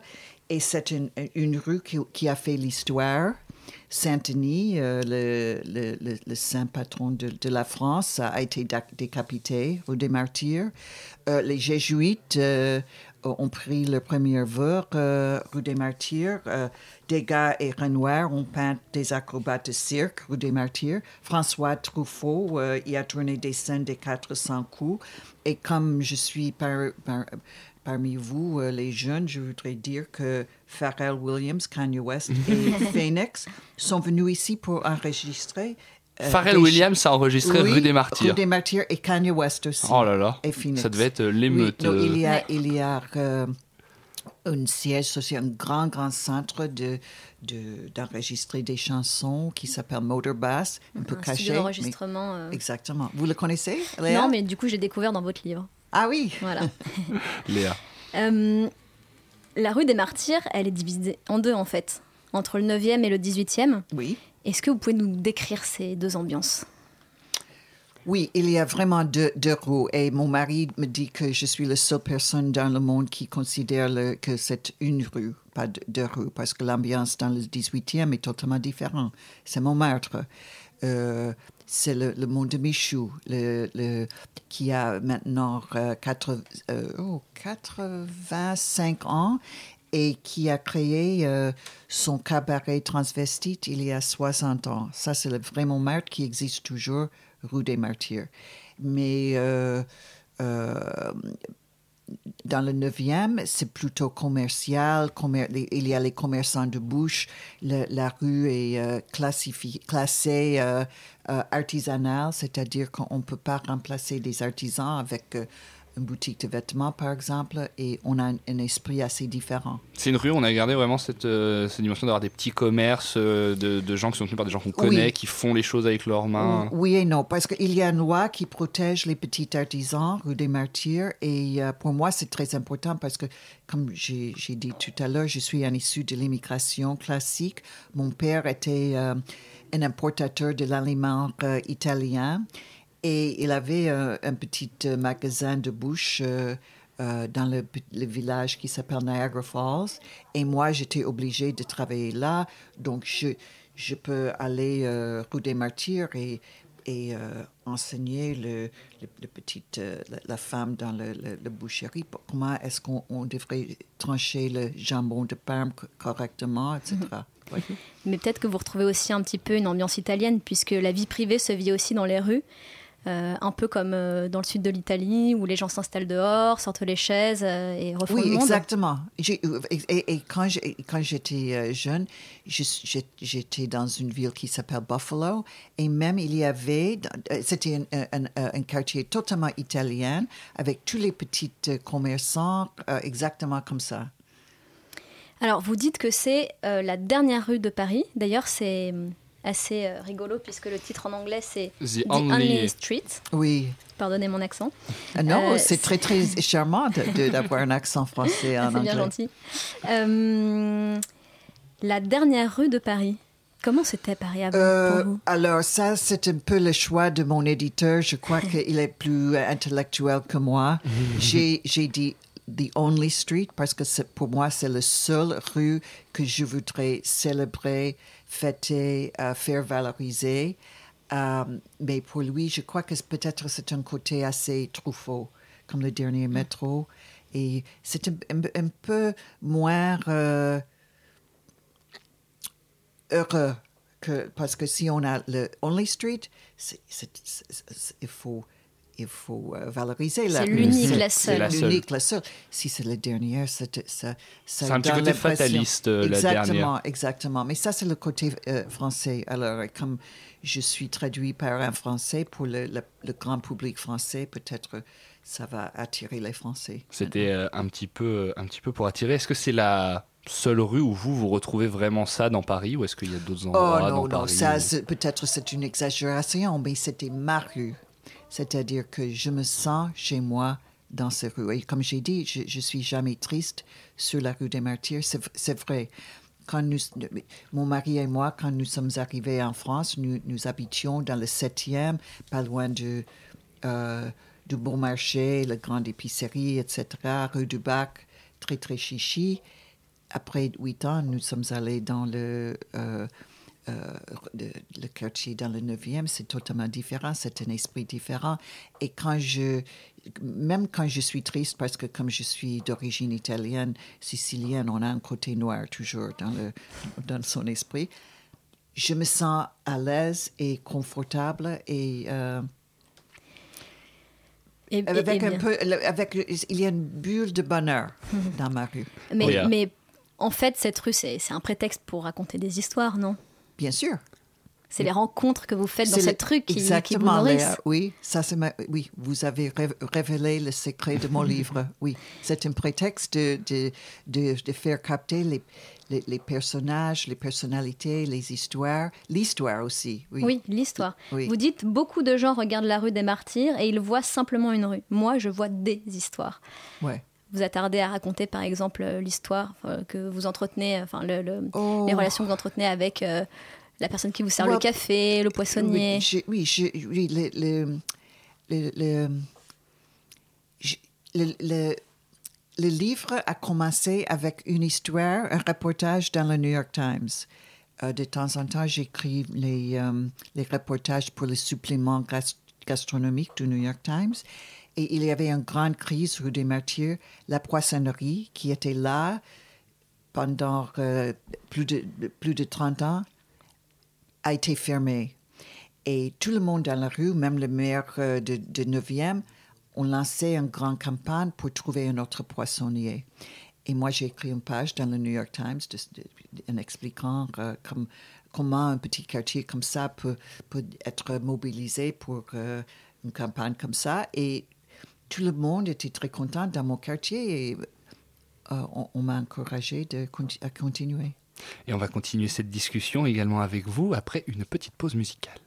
Et c'est une, rue qui, a fait l'histoire. Saint-Denis, le, saint patron de, de la France, a été décapité, rue des Martyrs. Les Jésuites ont pris le premier vers, euh, rue des Martyrs. Euh, Degas et Renoir ont peint des acrobates de cirque, rue des Martyrs. François Truffaut euh, y a tourné des scènes des 400 coups. Et comme je suis par- par- parmi vous, euh, les jeunes, je voudrais dire que Pharrell Williams, Kanye West et Phoenix sont venus ici pour enregistrer. Euh, Pharrell Williams a enregistré Oui, Rue des Martyrs. Rue des Martyrs et Kanye West aussi. Oh là là, Et Phoenix. ça devait être euh, l'émeute. Oui, euh, il y a, il y a euh, un siège social, un grand, grand centre de, de- d'enregistrer des chansons qui s'appelle Motorbass, un peu Un caché. studio mais- d'enregistrement. euh. Exactement. Vous le connaissez, Léa? Non, mais du coup, j'ai découvert dans votre livre. Ah oui Voilà. Léa. Euh, la rue des Martyrs, elle est divisée en deux, en fait, entre le 9e et le 18e. Oui. Est-ce que vous pouvez nous décrire ces deux ambiances? Oui, il y a vraiment deux, deux roues. Et mon mari me dit que je suis la seule personne dans le monde qui considère que c'est une rue, pas deux, deux rues, parce que l'ambiance dans le 18e est totalement différente. C'est Montmartre. Euh, c'est le, le monde de Michou, qui a maintenant euh, quatre- euh, 85 ans et qui a créé euh, son cabaret transvestite il y a 60 ans. Ça, c'est le vrai Montmartre qui existe toujours, rue des Martyrs. Mais euh, euh, dans le 9e, c'est plutôt commercial. il y a les commerçants de bouche. La rue est classée artisanale, c'est-à-dire qu'on ne peut pas remplacer des artisans avec une boutique de vêtements, par exemple, et on a un, un esprit assez différent. C'est une rue, on a gardé vraiment cette, euh, cette dimension d'avoir des petits commerces, euh, de, de gens qui sont tenus par des gens qu'on connaît, Oui. qui font les choses avec leurs mains. Oui et non, parce qu'il y a une loi qui protège les petits artisans, rue des Martyrs, et euh, pour moi, c'est très important parce que, comme j'ai dit tout à l'heure, je suis un issu de l'immigration classique. Mon père était un importateur de l'aliment italien et il avait euh, un petit euh, magasin de bouche. euh, euh, dans le, le village qui s'appelle Niagara Falls. Et moi, j'étais obligée de travailler là. Donc, je, je peux aller rue des Martyrs et, et enseigner le, le, le petit, euh, la, la femme dans le boucherie comment est-ce qu'on on devrait trancher le jambon de Parme co- correctement, etc. Oui. Mais peut-être que vous retrouvez aussi un petit peu une ambiance italienne, puisque la vie privée se vit aussi dans les rues. Euh, un peu comme euh, dans le sud de l'Italie, où les gens s'installent dehors, sortent les chaises euh, et refont Oui, le monde. exactement. J'ai- Et, et- et quand j'étais jeune, j'étais dans une ville qui s'appelle Buffalo, et même il y avait, c'était un, un- un- un quartier totalement italien, avec tous les petits commerçants, exactement comme ça. Alors, vous dites que c'est euh, la dernière rue de Paris. D'ailleurs, c'est assez euh, rigolo, puisque le titre en anglais, c'est The Only- Street. Oui. Pardonnez mon accent. Ah non, Euh, c'est très, très charmant d'avoir un accent français en C'est anglais. bien gentil. Euh, la dernière rue de Paris. Comment c'était Paris avant Euh, pour vous? alors ça, c'est un peu le choix de mon éditeur. Je crois qu'il est plus intellectuel que moi. J'ai j'ai dit The Only Street parce que c'est- pour moi, c'est la seule rue que je voudrais célébrer, fêter, euh, faire valoriser. Euh, mais pour lui, je crois que peut-être c'est un côté assez Truffaut, comme le dernier métro. Et c'est un, un- un peu moins... euh, heureux que, parce que si on a le Only Street, il faut, il faut euh, valoriser la C'est l'unique, C'est- la seule. L'unique, la seule. Si c'est la dernière, c'est ça, ça C'est un petit côté fataliste, euh, la exactement, dernière. Exactement, mais ça c'est le côté euh, français. Alors, comme je suis traduit par un français pour le, le- le grand public français, peut-être ça va attirer les Français. C'était euh, un, petit peu, un petit peu pour attirer. Est-ce que c'est la seule rue où vous, vous retrouvez vraiment ça dans Paris ou est-ce qu'il y a d'autres endroits Oh dans non, non, Paris ça c'est- peut-être c'est une exagération, mais c'était ma rue. C'est-à-dire que je me sens chez moi dans ces rues. Et comme j'ai dit, je, je suis jamais triste sur la rue des Martyrs. C'est vrai. Quand nous, mon mari et moi, quand nous sommes arrivés en France, nous, habitions dans le 7e, pas loin de, euh, du Bon Marché, la grande épicerie, etc., rue du Bac, très très chichi. Après huit ans, nous sommes allés dans le, euh, euh, le, le quartier dans le 9e. C'est totalement différent, c'est un esprit différent. Et quand je, même quand je suis triste, parce que comme je suis d'origine italienne, sicilienne, on a un côté noir toujours dans, le, dans son esprit, je me sens à l'aise et confortable et... euh, Et- et- avec et un peu, avec, il y a une bulle de bonheur dans ma rue. Mais, mais en fait, cette rue, c'est un prétexte pour raconter des histoires, non? Bien sûr. C'est les rencontres que vous faites dans C'est cette le- rue qui, qui vous Exactement, nourrissent. Léa. Oui, ça c'est ma- oui, vous avez ré- révélé le secret de mon livre. Oui, c'est un prétexte de, de, de, de faire capter les, les, les personnages, les personnalités, les histoires, l'histoire aussi. Oui, Oui, l'histoire. Oui. Vous dites beaucoup de gens regardent la rue des martyrs et ils voient simplement une rue. Moi, je vois des histoires. Ouais. Vous attardez à raconter, par exemple, euh, l'histoire euh, que vous entretenez, enfin, le- le- Oh. les relations que vous entretenez avec euh, la personne qui vous sert le café, le poissonnier. Oui, je- oui, oui, le, livre a commencé avec une histoire, un reportage dans le New York Times. Euh, de temps en temps, j'écris les, euh, les reportages pour le supplément gas- gastronomique du New York Times. Et il y avait une grande crise rue des Martyrs, la poissonnerie qui était là pendant euh, plus, de, plus de 30 ans a été fermée. Et tout le monde dans la rue, même le maire euh, de, de 9e, ont lancé une grande campagne pour trouver un autre poissonnier. Et moi, j'ai écrit une page dans le New York Times en expliquant euh, comme- comment un petit quartier comme ça peut, peut être mobilisé pour une campagne comme ça. Et tout le monde était très content dans mon quartier et euh, on, m'a encouragé à continuer. Et on va continuer cette discussion également avec vous après une petite pause musicale.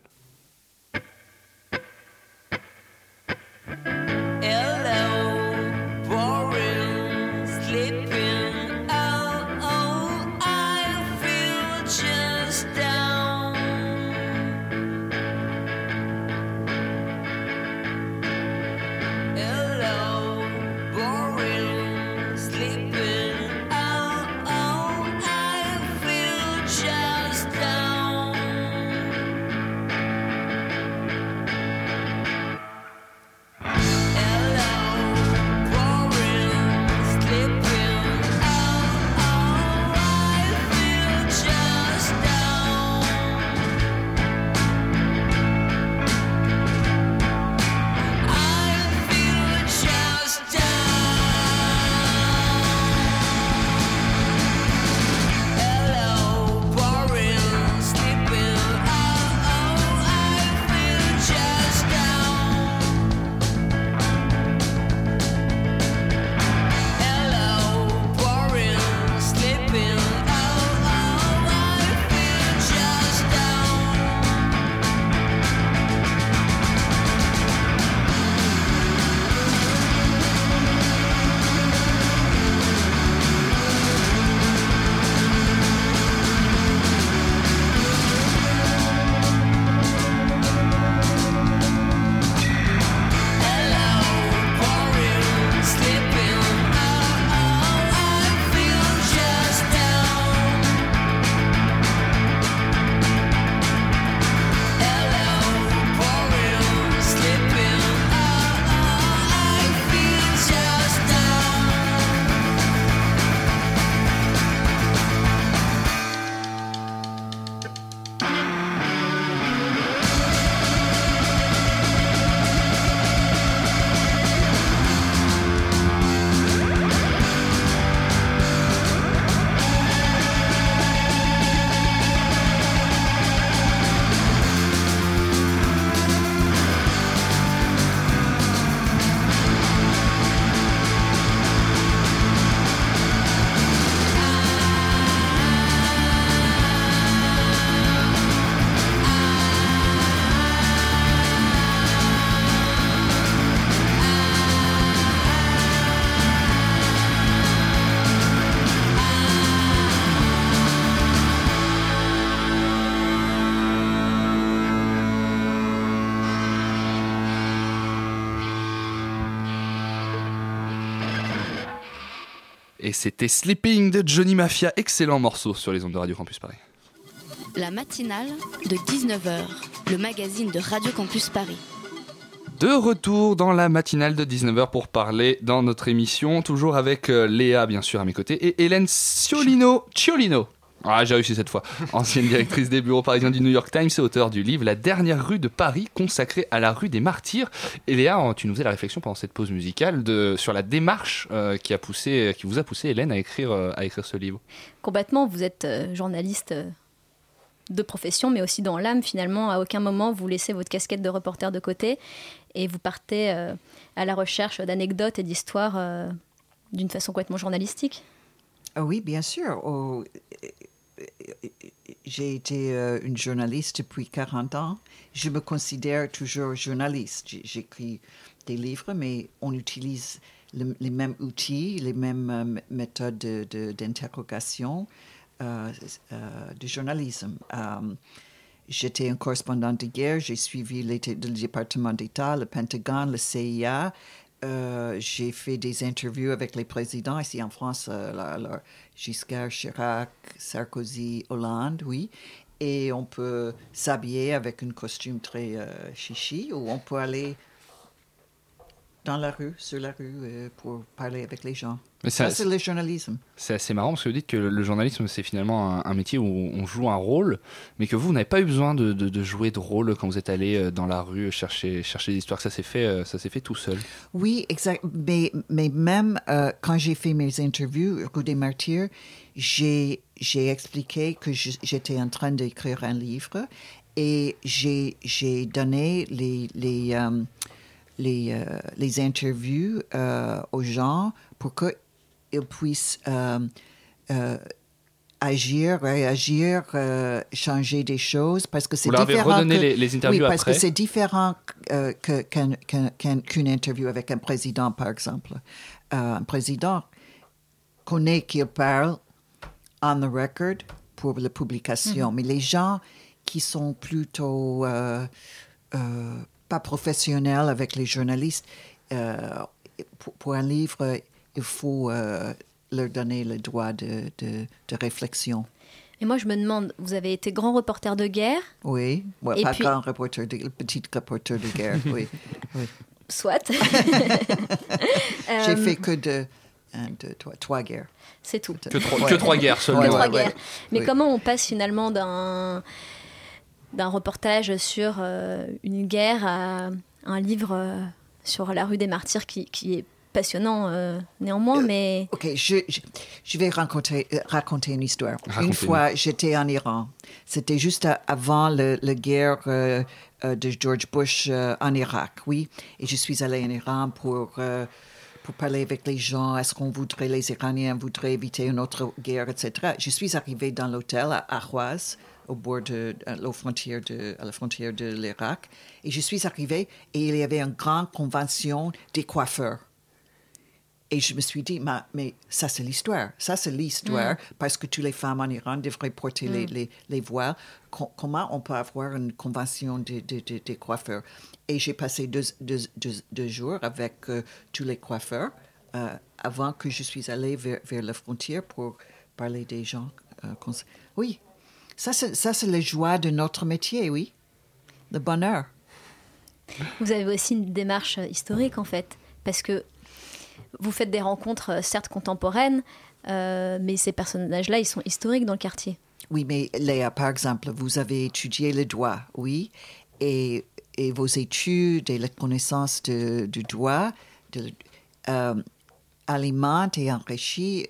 C'était Sleeping de Johnny Mafia, excellent morceau sur les ondes de Radio Campus Paris. La matinale de 19h, le magazine de Radio Campus Paris. De retour dans la matinale de 19h pour parler dans notre émission, toujours avec euh, Léa bien sûr à mes côtés et Hélène Ciolino. Ciolino. Ah, j'ai réussi cette fois. Ancienne directrice des bureaux parisiens du New York Times et auteur du livre La dernière rue de Paris, consacrée à la rue des Martyrs. Et Léa, tu nous faisais la réflexion pendant cette pause musicale de, sur la démarche euh, qui, a poussé, qui vous a poussé, Hélène, à écrire, euh, à écrire ce livre. Complètement, vous êtes euh, journaliste de profession, mais aussi dans l'âme finalement. À aucun moment vous laissez votre casquette de reporter de côté et vous partez euh, à la recherche d'anecdotes et d'histoires euh, d'une façon complètement journalistique. Ah oui, bien sûr. Oh, j'ai été euh, une journaliste depuis 40 ans. Je me considère toujours journaliste. J'écris des livres, mais on utilise le- les mêmes outils, les mêmes euh, méthodes de- de- d'interrogation euh, de journalisme. J'étais un correspondant de guerre, j'ai suivi le département d'État, le Pentagone, le CIA. Euh, j'ai fait des interviews avec les présidents ici en France, euh, Giscard, Chirac, Sarkozy, Hollande, oui. Et on peut s'habiller avec un costume très euh, chichi ou on peut aller dans la rue, sur la rue, euh, pour parler avec les gens. Mais ça, ça- c'est le journalisme. C'est assez marrant parce que vous dites que le journalisme c'est finalement un, un métier où on joue un rôle, mais que vous, vous n'avez pas eu besoin de, de- de jouer de rôle quand vous êtes allé euh, dans la rue chercher, chercher des histoires. Ça s'est fait, euh, ça s'est fait tout seul. Oui, exact. Mais, mais même euh, quand j'ai fait mes interviews, Rue des Martyrs, j'ai, j'ai expliqué que j'étais en train d'écrire un livre et j'ai, j'ai donné les, les, euh, les, euh, les interviews euh, aux gens pour qu'ils puissent euh, euh, agir, réagir, euh, changer des choses parce que c'est Vous leur avez différent. redonné que- les- les interviews Oui, parce après? que c'est différent euh, qu'une interview avec un président, par exemple. Euh, un président connaît qu'il parle on the record pour la publication, Mhm. mais les gens qui sont plutôt euh, euh, pas professionnels avec les journalistes, euh, pour, pour un livre, il faut euh, leur donner le droit de, de, de réflexion. Et moi, je me demande, vous avez été grand reporter de guerre, Oui, Ouais, pas puis- grand reporter, de, petit reporter de guerre, oui. oui. soit. J'ai Euh, fait que de, un, deux, trois, trois guerres. C'est tout. Que trois- que trois guerres seulement. Que trois Ouais. Mais oui. comment on passe finalement d'un d'un reportage sur euh, une guerre à un livre euh, sur la rue des Martyrs qui, qui est passionnant euh, néanmoins, mais Ok, je, je, je vais raconter, raconter une histoire. Une fois, j'étais en Iran. C'était juste avant la guerre de George Bush euh, en Irak, oui. Et je suis allée en Iran pour, euh, pour parler avec les gens. Est-ce qu'on voudrait, les Iraniens voudraient éviter une autre guerre, etc. Je suis arrivée dans l'hôtel à Ahwaz, au bord de à la frontière de, à la frontière de l'Irak. Et je suis arrivée et il y avait une grande convention des coiffeurs. Et je me suis dit, mais, mais ça c'est l'histoire, ça c'est l'histoire, parce que toutes les femmes en Iran devraient porter les, Mm. les, les voiles. Co- comment on peut avoir une convention de- de- de- des coiffeurs? Et j'ai passé deux, deux, deux- deux jours avec euh, tous les coiffeurs euh, avant que je suis allée vers, vers la frontière pour parler des gens. euh, oui, ça c'est ça, c'est la joie de notre métier, oui, le bonheur. vous avez aussi une démarche euh, historique en fait, parce que vous faites des rencontres euh, certes contemporaines, euh, mais ces personnages-là, ils sont historiques dans le quartier. Oui, mais Léa, par exemple, vous avez étudié le droit, oui, et, et vos études et la connaissance de- du droit de, euh, alimentent et enrichissent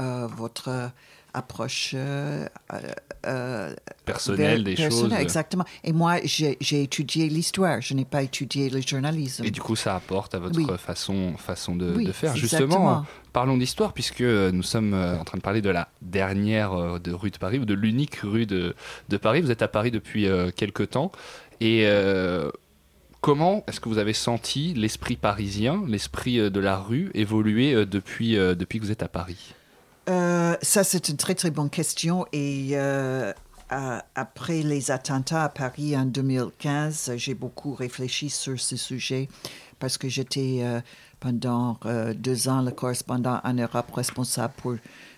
euh, votre approche euh, euh, Personnelle des choses. Exactement. Et moi, j'ai étudié l'histoire, je n'ai pas étudié le journalisme. Et du coup, ça apporte à votre Oui. façon, façon de, Oui, de faire. exactement. Justement, parlons d'histoire, puisque euh, nous sommes euh, en train de parler de la dernière euh, de rue de Paris, ou de l'unique rue de, de Paris. Vous êtes à Paris depuis euh, quelques temps. Et euh, comment est-ce que vous avez senti l'esprit parisien, l'esprit euh, de la rue évoluer euh, depuis, euh, depuis que vous êtes à Paris? Euh, ça, c'est une très, très bonne question. Et euh, après les attentats à Paris en 2015, j'ai beaucoup réfléchi sur ce sujet parce que j'étais euh, pendant deux ans le correspondant en Europe responsable pour,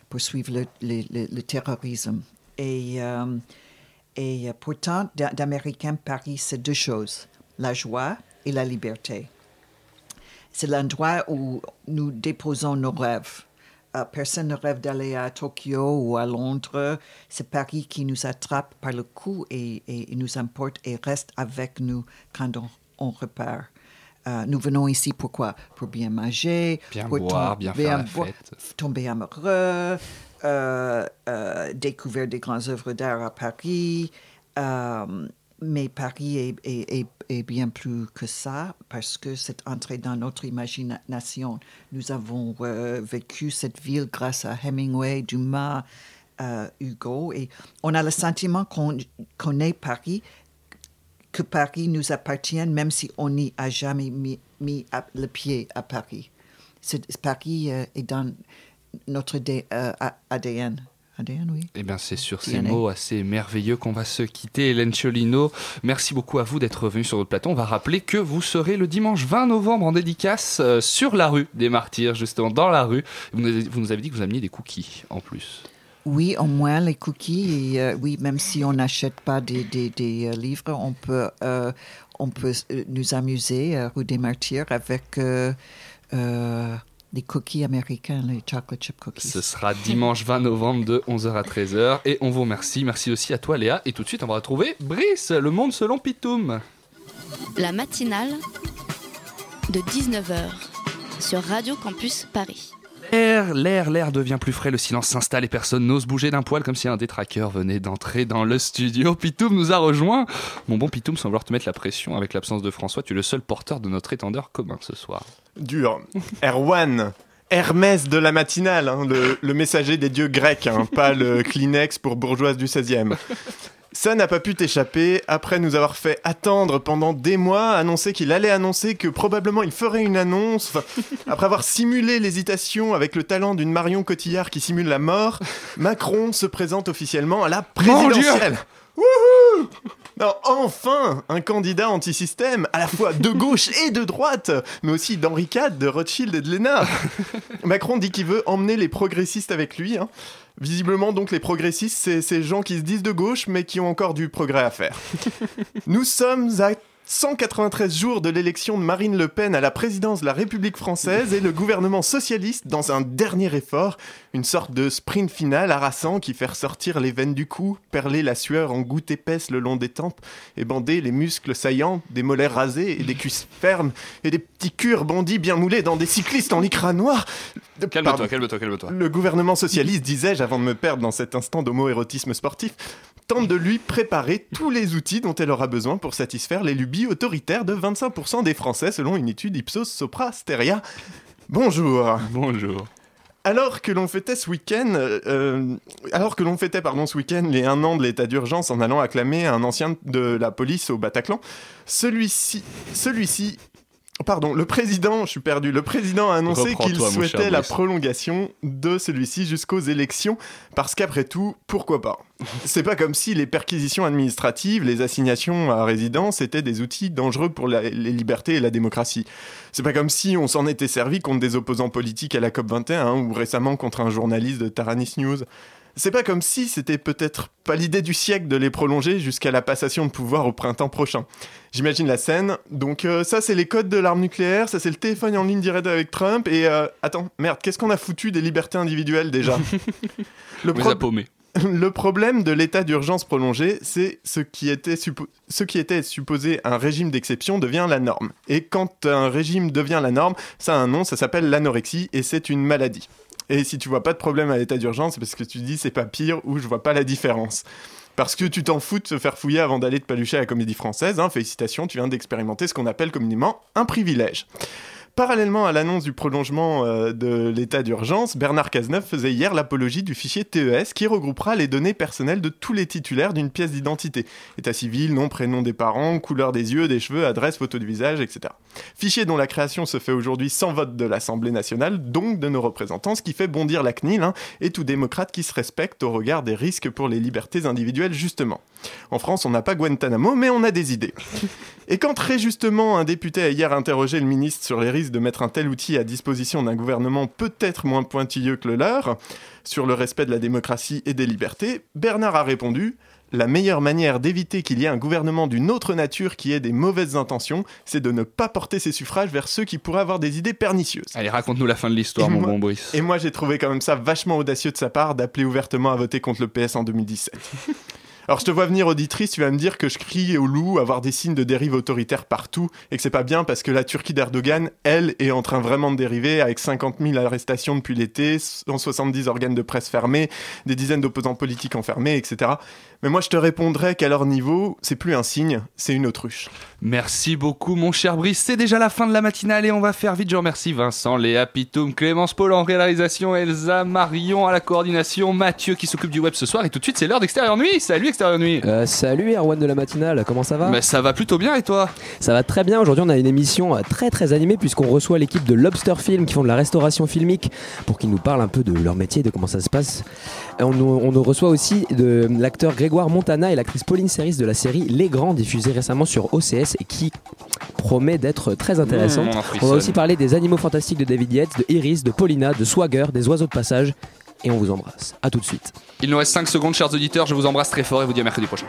pour suivre le, terrorisme. Et, et pourtant, d'A- d'Américain, Paris, c'est deux choses, la joie et la liberté. C'est l'endroit où nous déposons nos rêves. Euh, personne ne rêve d'aller à Tokyo ou à Londres. C'est Paris qui nous attrape par le cou et, et- et nous emporte et reste avec nous quand on, on repart. Euh, nous venons ici pourquoi Pour bien manger, Bien pour boire, bien faire la fête. tomber amoureux, euh, euh, découvrir des grandes œuvres d'art à Paris. Mais Paris est, bien plus que ça parce que c'est entré dans notre imagination. Nous avons euh, vécu cette ville grâce à Hemingway, Dumas, euh, Hugo, et on a le sentiment qu'on est Paris, que Paris nous appartient, même si on n'y a jamais mis, le pied à Paris. Paris euh, est dans notre ADN. ADN, oui. Eh bien, c'est sur ces mots assez merveilleux qu'on va se quitter. Hélène Cholino, merci beaucoup à vous d'être venue sur notre plateau. On va rappeler que vous serez le dimanche 20 novembre en dédicace euh, sur la rue des Martyrs, justement dans la rue. Vous nous avez, dit que vous ameniez des cookies en plus. Oui, au moins les cookies. Et, euh, oui, même si on n'achète pas des, des- des, euh, livres, on peut, euh, on peut nous amuser euh, rue des Martyrs avec euh, des cookies américains, les chocolate chip cookies. Ce sera dimanche 20 novembre de 11h à 13h. Et on vous remercie. Merci aussi à toi, Léa. Et tout de suite, on va retrouver Brice, le monde selon Pitoum. La matinale de 19h sur Radio Campus Paris. L'air, l'air, l'air devient plus frais, le silence s'installe et personne n'ose bouger d'un poil comme si un détraqueur venait d'entrer dans le studio. Pitoum nous a rejoint. Mon bon Pitoum, sans vouloir te mettre la pression avec l'absence de François, tu es le seul porteur de notre étendeur commun ce soir. Dur. Erwan. Hermès de la matinale, hein, le, le messager des dieux grecs, hein, pas le Kleenex pour bourgeoise du 16e. Ça n'a pas pu t'échapper, après nous avoir fait attendre pendant des mois, annoncer qu'il allait annoncer que probablement il ferait une annonce, après avoir simulé l'hésitation avec le talent d'une Marion Cotillard qui simule la mort, Macron se présente officiellement à la présidentielle. Wouhou non, enfin, un candidat anti-système, à la fois de gauche et de droite, mais aussi d'Henri IV, de Rothschild et de Lénard. Macron dit qu'il veut emmener les progressistes avec lui. hein. Visiblement, donc, les progressistes, c'est ces gens qui se disent de gauche, mais qui ont encore du progrès à faire. Nous sommes à 193 jours de l'élection de Marine Le Pen à la présidence de la République française et le gouvernement socialiste, dans un dernier effort, une sorte de sprint final harassant qui fait ressortir les veines du cou, perler la sueur en gouttes épaisses le long des tempes et bander les muscles saillants, des mollets rasés et des cuisses fermes et des petits culs rebondis bien moulés dans des cyclistes en lycra noir. Calme-toi, calme-toi, calme-toi. Le gouvernement socialiste, disais-je avant de me perdre dans cet instant d'homo-érotisme sportif, tente de lui préparer tous les outils dont elle aura besoin pour satisfaire les lubies autoritaires de 25% des Français selon une étude Ipsos Sopra Steria. Bonjour. Bonjour. Alors que l'on fêtait ce week-end, euh, ce week-end les un an de l'état d'urgence en allant acclamer un ancien de la police au Bataclan, celui-ci, celui-ci, pardon, le président, je suis perdu, le président a annoncé qu'il souhaitait la prolongation de celui-ci jusqu'aux élections, parce qu'après tout, pourquoi pas? C'est pas comme si les perquisitions administratives, les assignations à résidence étaient des outils dangereux pour la- les libertés et la démocratie. C'est pas comme si on s'en était servi contre des opposants politiques à la COP21 hein, ou récemment contre un journaliste de Taranis News. C'est pas comme si c'était peut-être pas l'idée du siècle de les prolonger jusqu'à la passation de pouvoir au printemps prochain. J'imagine la scène. Donc euh, ça c'est les codes de l'arme nucléaire, ça c'est le téléphone en ligne direct avec Trump et euh, attends, merde, qu'est-ce qu'on a foutu des libertés individuelles déjà? Le pro- a paumés. le problème de l'état d'urgence prolongé, c'est ce qui était suppo- ce qui était supposé un régime d'exception devient la norme. Et quand un régime devient la norme, ça a un nom, ça s'appelle l'anorexie et c'est une maladie. Et si tu vois pas de problème à l'état d'urgence, c'est parce que tu dis c'est pas pire ou je vois pas la différence. Parce que tu t'en fous de se faire fouiller avant d'aller te palucher à la comédie française. hein. Félicitations, tu viens d'expérimenter ce qu'on appelle communément un privilège. Parallèlement à l'annonce du prolongement euh, de l'état d'urgence, Bernard Cazeneuve faisait hier l'apologie du fichier TES qui regroupera les données personnelles de tous les titulaires d'une pièce d'identité. État civil, nom, prénom des parents, couleur des yeux, des cheveux, adresse, photo de visage, etc. Fichier dont la création se fait aujourd'hui sans vote de l'Assemblée nationale, donc de nos représentants, ce qui fait bondir la CNIL hein, et tout démocrate qui se respecte au regard des risques pour les libertés individuelles justement. En France, on n'a pas Guantanamo, mais on a des idées. Et quand très justement un député a hier interrogé le ministre sur les risques de mettre un tel outil à disposition d'un gouvernement peut-être moins pointilleux que le leur, sur le respect de la démocratie et des libertés, Bernard a répondu la meilleure manière d'éviter qu'il y ait un gouvernement d'une autre nature qui ait des mauvaises intentions, c'est de ne pas porter ses suffrages vers ceux qui pourraient avoir des idées pernicieuses. Allez, raconte-nous la fin de l'histoire, mon moi- bon Brice. Et moi, j'ai trouvé quand même ça vachement audacieux de sa part d'appeler ouvertement à voter contre le PS en 2017. Alors, je te vois venir auditrice, tu vas me dire que je crie au loup, avoir des signes de dérive autoritaire partout, et que c'est pas bien parce que la Turquie d'Erdogan, elle, est en train vraiment de dériver avec 50 000 arrestations depuis l'été, 170 organes de presse fermés, des dizaines d'opposants politiques enfermés, etc. Mais moi, je te répondrais qu'à leur niveau, c'est plus un signe, c'est une autruche. Merci beaucoup, mon cher Brice. C'est déjà la fin de la matinale et on va faire vite. Je remercie Vincent, Léa Pitoum, Clémence Paul en réalisation, Elsa, Marion à la coordination, Mathieu qui s'occupe du web ce soir. Et tout de suite, c'est l'heure d'Extérieur Nuit. Salut, Extérieur Nuit. Euh, salut Erwan de la matinale, comment ça va Mais ça va plutôt bien et toi Ça va très bien, aujourd'hui on a une émission euh, très très animée puisqu'on reçoit l'équipe de Lobster Film qui font de la restauration filmique pour qu'ils nous parlent un peu de leur métier, de comment ça se passe. Et on, nous, on nous reçoit aussi de l'acteur Grégoire Montana et l'actrice Pauline Ceris de la série Les Grands diffusée récemment sur OCS et qui promet d'être très intéressante. Mmh, on va aussi parler des animaux fantastiques de David Yates, de Iris, de Paulina, de Swagger, des oiseaux de passage et on vous embrasse. À tout de suite. Il nous reste 5 secondes, chers auditeurs. Je vous embrasse très fort et vous dis à mercredi prochain.